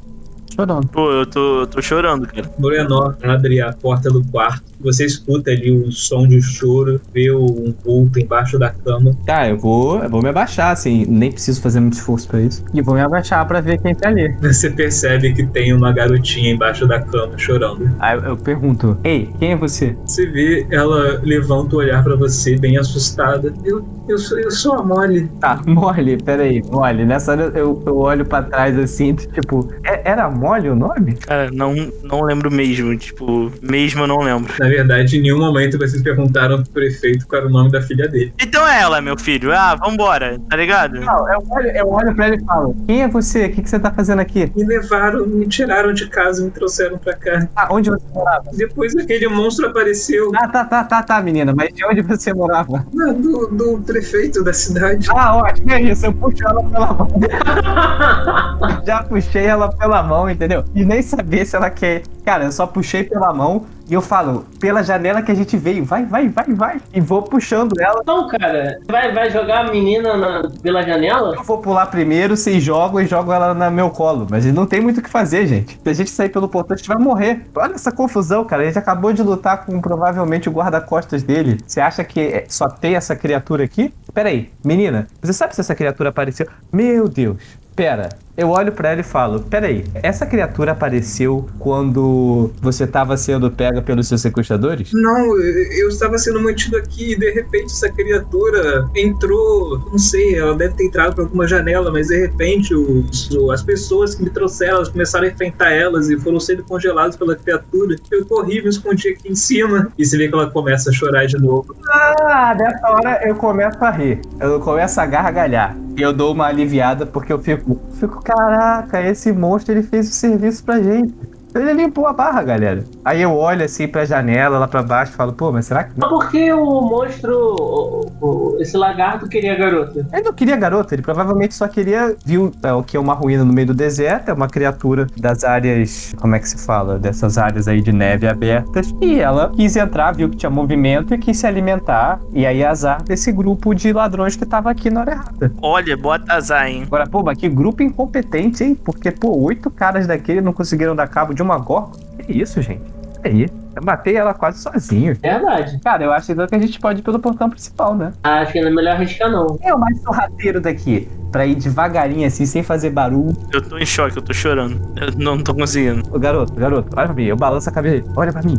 Chorando.
Pô, eu tô, eu tô chorando, cara.
Norenor abre a porta do quarto. Você escuta ali o som de choro, vê um vulto embaixo da cama.
Tá, eu vou, eu vou me abaixar, assim, nem preciso fazer muito esforço pra isso.
E vou me abaixar pra ver quem tá ali.
Você percebe que tem uma garotinha embaixo da cama chorando.
Aí eu- eu pergunto, ei, quem é você?
Você vê ela levanta o olhar pra você, bem assustada. Eu, eu, sou, eu sou a Molly.
Tá, mole, peraí, mole. Nessa hora eu, eu olho pra trás assim, tipo, é- era mole o nome?
Cara, não, não lembro mesmo. Tipo, mesmo eu não lembro.
Na verdade, em nenhum momento vocês perguntaram pro prefeito qual era o nome da filha dele.
Então é ela, meu filho. Ah, vambora, tá ligado?
Não, eu olho, eu olho pra ele e falo, quem é você? O que, que você tá fazendo aqui?
Me levaram, me tiraram de casa e me trouxeram pra cá.
Ah, onde você morava?
Depois aquele monstro apareceu
Ah, tá, tá, tá, tá, menina, mas de onde você morava?
na- do, do prefeito da cidade.
Ah, ótimo, é isso, eu puxo ela pela mão. Já puxei ela pela mão, entendeu? E nem saber se ela quer. Cara, eu só puxei pela mão e eu falo, pela janela que a gente veio, vai, vai, vai, vai. E vou puxando ela.
Então, cara, vai, vai jogar a menina na- pela janela?
Eu vou pular primeiro, vocês jogam e jogo ela no meu colo. Mas não tem muito o que fazer, gente. Se a gente sair pelo portão, a gente vai morrer. Olha essa confusão, cara. A gente acabou de lutar com provavelmente o guarda-costas dele. Você acha que é- só tem essa criatura aqui? Pera aí, menina, você sabe se essa criatura apareceu? Meu Deus. Pera, eu olho pra ela e falo: Peraí, essa criatura apareceu quando você tava sendo pega pelos seus sequestradores?
Não, eu estava sendo mantido aqui e de repente essa criatura entrou, não sei, ela deve ter entrado por alguma janela, mas de repente os, as pessoas que me trouxeram, elas começaram a enfrentar elas e foram sendo congeladas pela criatura. Eu corri, me escondi aqui em cima e você vê que ela começa a chorar de novo.
Ah, nessa hora eu começo a rir. Eu começo a gargalhar. E eu dou uma aliviada porque eu fico, fico, caraca, esse monstro ele fez o serviço pra gente. Ele limpou a barra, galera. Aí eu olho assim pra janela, lá pra baixo, e falo, pô, mas será que.
Mas por que o monstro, o- o- esse lagarto, queria a garota?
Ele não queria garota, ele provavelmente só queria. Viu é, o que é uma ruína no meio do deserto, é uma criatura das áreas. Como é que se fala? Dessas áreas aí de neve abertas. E ela quis entrar, viu que tinha movimento e quis se alimentar. E aí azar desse grupo de ladrões que tava aqui na hora errada.
Olha, bota azar, hein?
Agora, pô, mas que grupo incompetente, hein? Porque, pô, oito caras daquele não conseguiram dar cabo de uma gorda. Que isso, gente? Aí? Eu matei ela quase sozinho.
Verdade.
Cara, eu acho então que a gente pode ir pelo portão principal, né?
Acho que não é melhor arriscar, não.
Quem é o mais sorrateiro daqui? Pra ir devagarinho assim, sem fazer barulho.
Eu tô em choque, eu tô chorando. Eu não tô conseguindo.
Ô, garoto, garoto, olha pra mim. Eu balanço a cabeça. dele. Olha pra mim.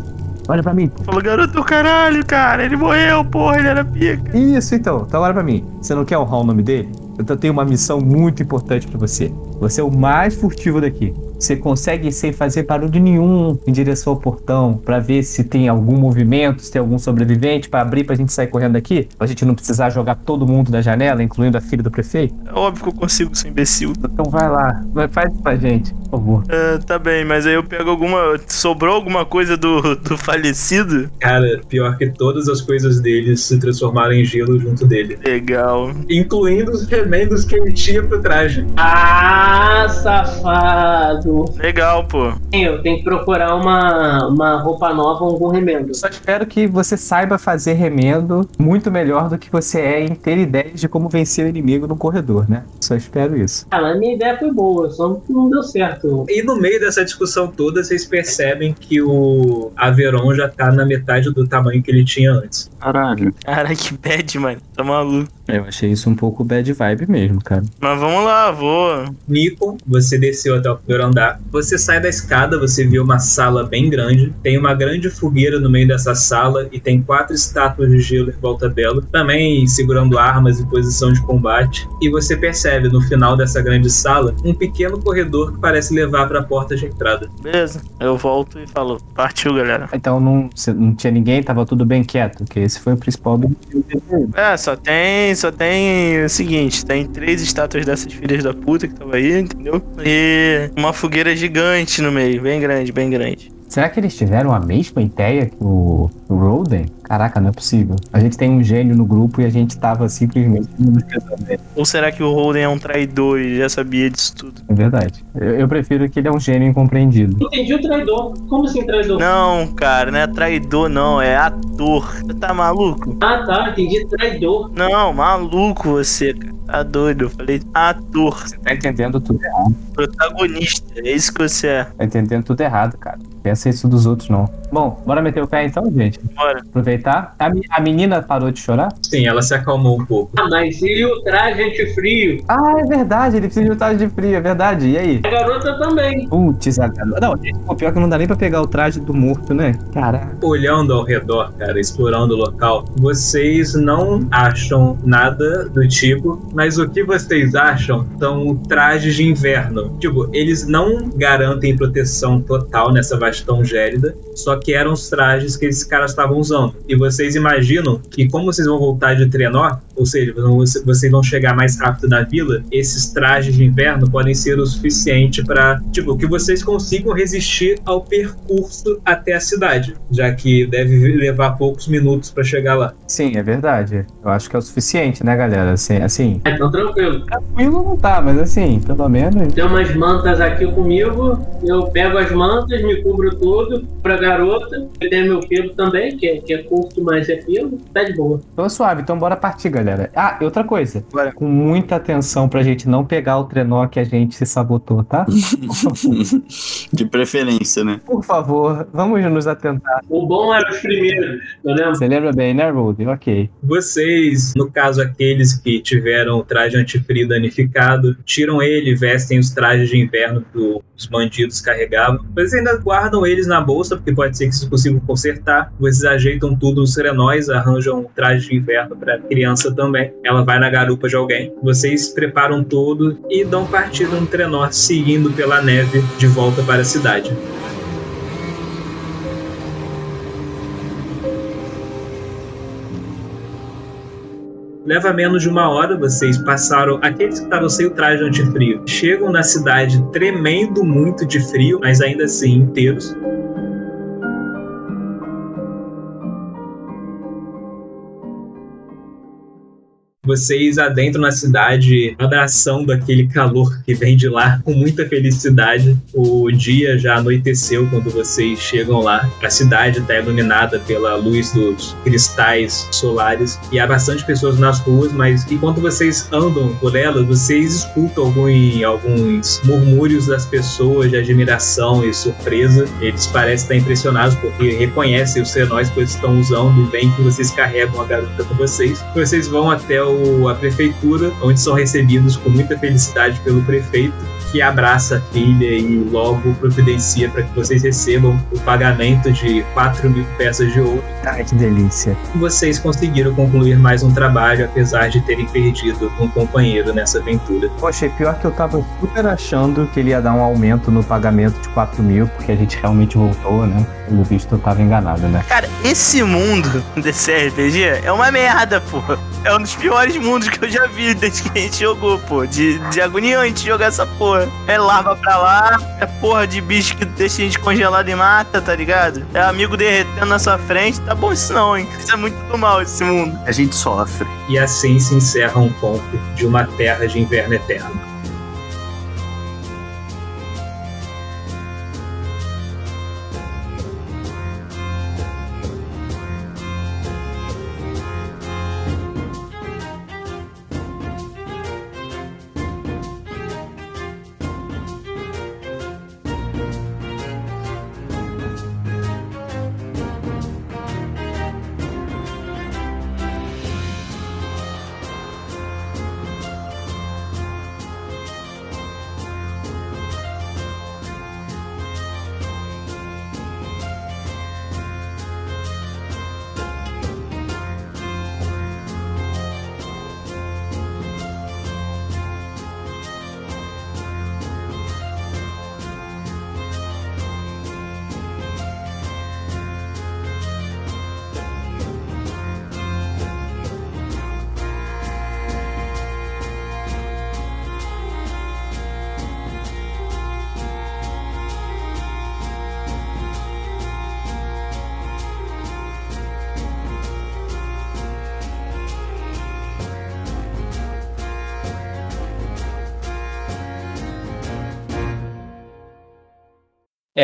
Olha pra mim.
Falou, garoto, caralho, cara. Ele morreu, porra, ele era pica.
Isso, então. Então olha pra mim. Você não quer honrar o nome dele? Eu tenho uma missão muito importante pra você. Você é o mais furtivo daqui. Você consegue ir sem fazer barulho nenhum em direção ao portão pra ver se tem algum movimento, se tem algum sobrevivente pra abrir pra gente sair correndo daqui? Pra gente não precisar jogar todo mundo da janela, incluindo a filha do prefeito?
É óbvio que eu consigo, seu imbecil.
Então vai lá, vai, faz isso pra gente, por favor.
Ah, tá bem, mas aí eu pego alguma. Sobrou alguma coisa do, do falecido?
Cara, pior que todas as coisas dele se transformaram em gelo junto dele.
Legal.
Incluindo os remendos que ele tinha pro traje.
Ah, safado.
Legal, pô.
Eu tenho que procurar uma, uma roupa nova ou algum remendo.
Só espero que você saiba fazer remendo muito melhor do que você é em ter ideias de como vencer o inimigo no corredor, né? Só espero isso.
Ah, mas a minha ideia foi boa, só não deu certo.
E no meio dessa discussão toda, vocês percebem que o Averon já tá na metade do tamanho que ele tinha antes.
Caralho.
Cara, que bad, mano. Tá maluco.
Eu achei isso um pouco bad vibe mesmo, cara.
Mas vamos lá, vou.
Nico, você desceu até o primeiro andar. Você sai da escada, você vê uma sala bem grande. Tem uma grande fogueira no meio dessa sala e tem quatro estátuas de gelo em volta dela, também segurando armas em posição de combate. E você percebe no final dessa grande sala um pequeno corredor que parece levar para a porta de entrada.
Beleza. Eu volto e falo. Partiu, galera.
Então não, não tinha ninguém, tava tudo bem quieto, que esse foi o principal objetivo.
É, só tem. Só tem o seguinte: tem três estátuas dessas filhas da puta que estavam aí, entendeu? E uma fogueira gigante no meio, bem grande, bem grande.
Será que eles tiveram a mesma ideia que o, Roden? Caraca, não é possível. A gente tem um gênio no grupo e a gente tava simplesmente.
Ou será que o Holden é um traidor e já sabia disso tudo?
É verdade. Eu, eu prefiro que ele é um gênio incompreendido.
Entendi o traidor. Como assim traidor?
Não, cara, não é traidor, não, é ator. Você tá maluco?
Ah, tá. Entendi traidor.
Não, maluco você, cara. Tá doido. Eu falei ator,
Você tá entendendo tudo errado.
protagonista. É isso que você é.
Tá entendendo tudo errado, cara. Não Pensa isso dos outros, não. Bom, bora meter o pé então, gente?
Bora.
Aproveitar. A, a menina parou de chorar?
Sim, ela se acalmou um pouco.
Ah, mas e o traje antifrio?
Ah, é verdade. Ele precisa de traje de frio, é verdade. E aí?
A garota também.
Putz, a garota. Não, o pior é que não dá nem pra pegar o traje do morto, né? Caraca.
Olhando ao redor, cara, explorando o local, vocês não acham nada do tipo, mas o que vocês acham são trajes de inverno. Tipo, eles não garantem proteção total nessa vastão gélida, só que eram os trajes que esses caras estavam usando. E vocês imaginam que, como vocês vão voltar de Trenó, ou seja, vocês vão chegar mais rápido na vila, esses trajes de inverno podem ser o suficiente para, tipo, que vocês consigam resistir ao percurso até a cidade, já que deve levar poucos minutos para chegar lá.
Sim, é verdade. Eu acho que é o suficiente, né, galera? Assim, assim
Ah, Então tranquilo.
tranquilo não tá, mas assim, pelo menos.
Tem umas mantas aqui comigo. Eu pego as mantas, me cubro todo pra garota. Eu tenho meu pelo também, que é, que é curto, mas é pelo. Tá de boa.
Então suave, então bora partir, galera. Ah, e outra coisa.
Bora.
Com muita atenção pra gente não pegar o trenó que a gente se sabotou, tá?
De preferência, né?
Por favor, vamos nos atentar.
O bom era os primeiros, eu lembro.
Você lembra bem, né, Rudy? Ok.
Vocês, no caso aqueles que tiveram o traje antifrio danificado, tiram ele, vestem os trajes de inverno que os bandidos carregavam. Vocês ainda guardam eles na bolsa, porque pode ser que vocês consigam consertar. Vocês ajeitam tudo nos serenóis, arranjam um traje de inverno para criança também. Ela vai na garupa de alguém. Vocês preparam tudo e dão partida no trenó, seguindo pela neve de volta para a cidade. Leva menos de uma hora, vocês passaram. Aqueles que estavam sem o traje antifrio chegam na cidade tremendo muito de frio, mas ainda assim inteiros. Vocês adentram na cidade, abraçando aquele calor que vem de lá com muita felicidade. O dia já anoiteceu quando vocês chegam lá. A cidade está iluminada pela luz dos cristais solares e há bastante pessoas nas ruas, mas enquanto vocês andam por elas, vocês escutam algum- alguns murmúrios das pessoas de admiração e surpresa. Eles parecem estar impressionados porque reconhecem os serenóis que eles estão usando e veem que vocês carregam a garota com vocês. Vocês vão até o- a prefeitura, onde são recebidos com muita felicidade pelo prefeito, que abraça a filha e logo providencia para que vocês recebam o pagamento de 4 mil peças de ouro.
Ai, que delícia.
Vocês conseguiram concluir mais um trabalho, apesar de terem perdido um companheiro nessa aventura.
Poxa, e pior que eu tava super achando que ele ia dar um aumento no pagamento de 4 mil, porque a gente realmente voltou, né? Pelo visto eu tava enganado, né?
Cara, esse mundo desse RPG é uma merda, pô. É um dos piores mundos que eu já vi desde que a gente jogou, pô. De, de agoniante jogar essa porra. É larva pra lá, é porra de bicho que deixa a gente congelado e mata, tá ligado? É amigo derretendo na sua frente. Tá bom isso não, hein? Isso é muito do mal, esse mundo.
A gente sofre.
E assim se encerra um conto de uma terra de inverno eterno.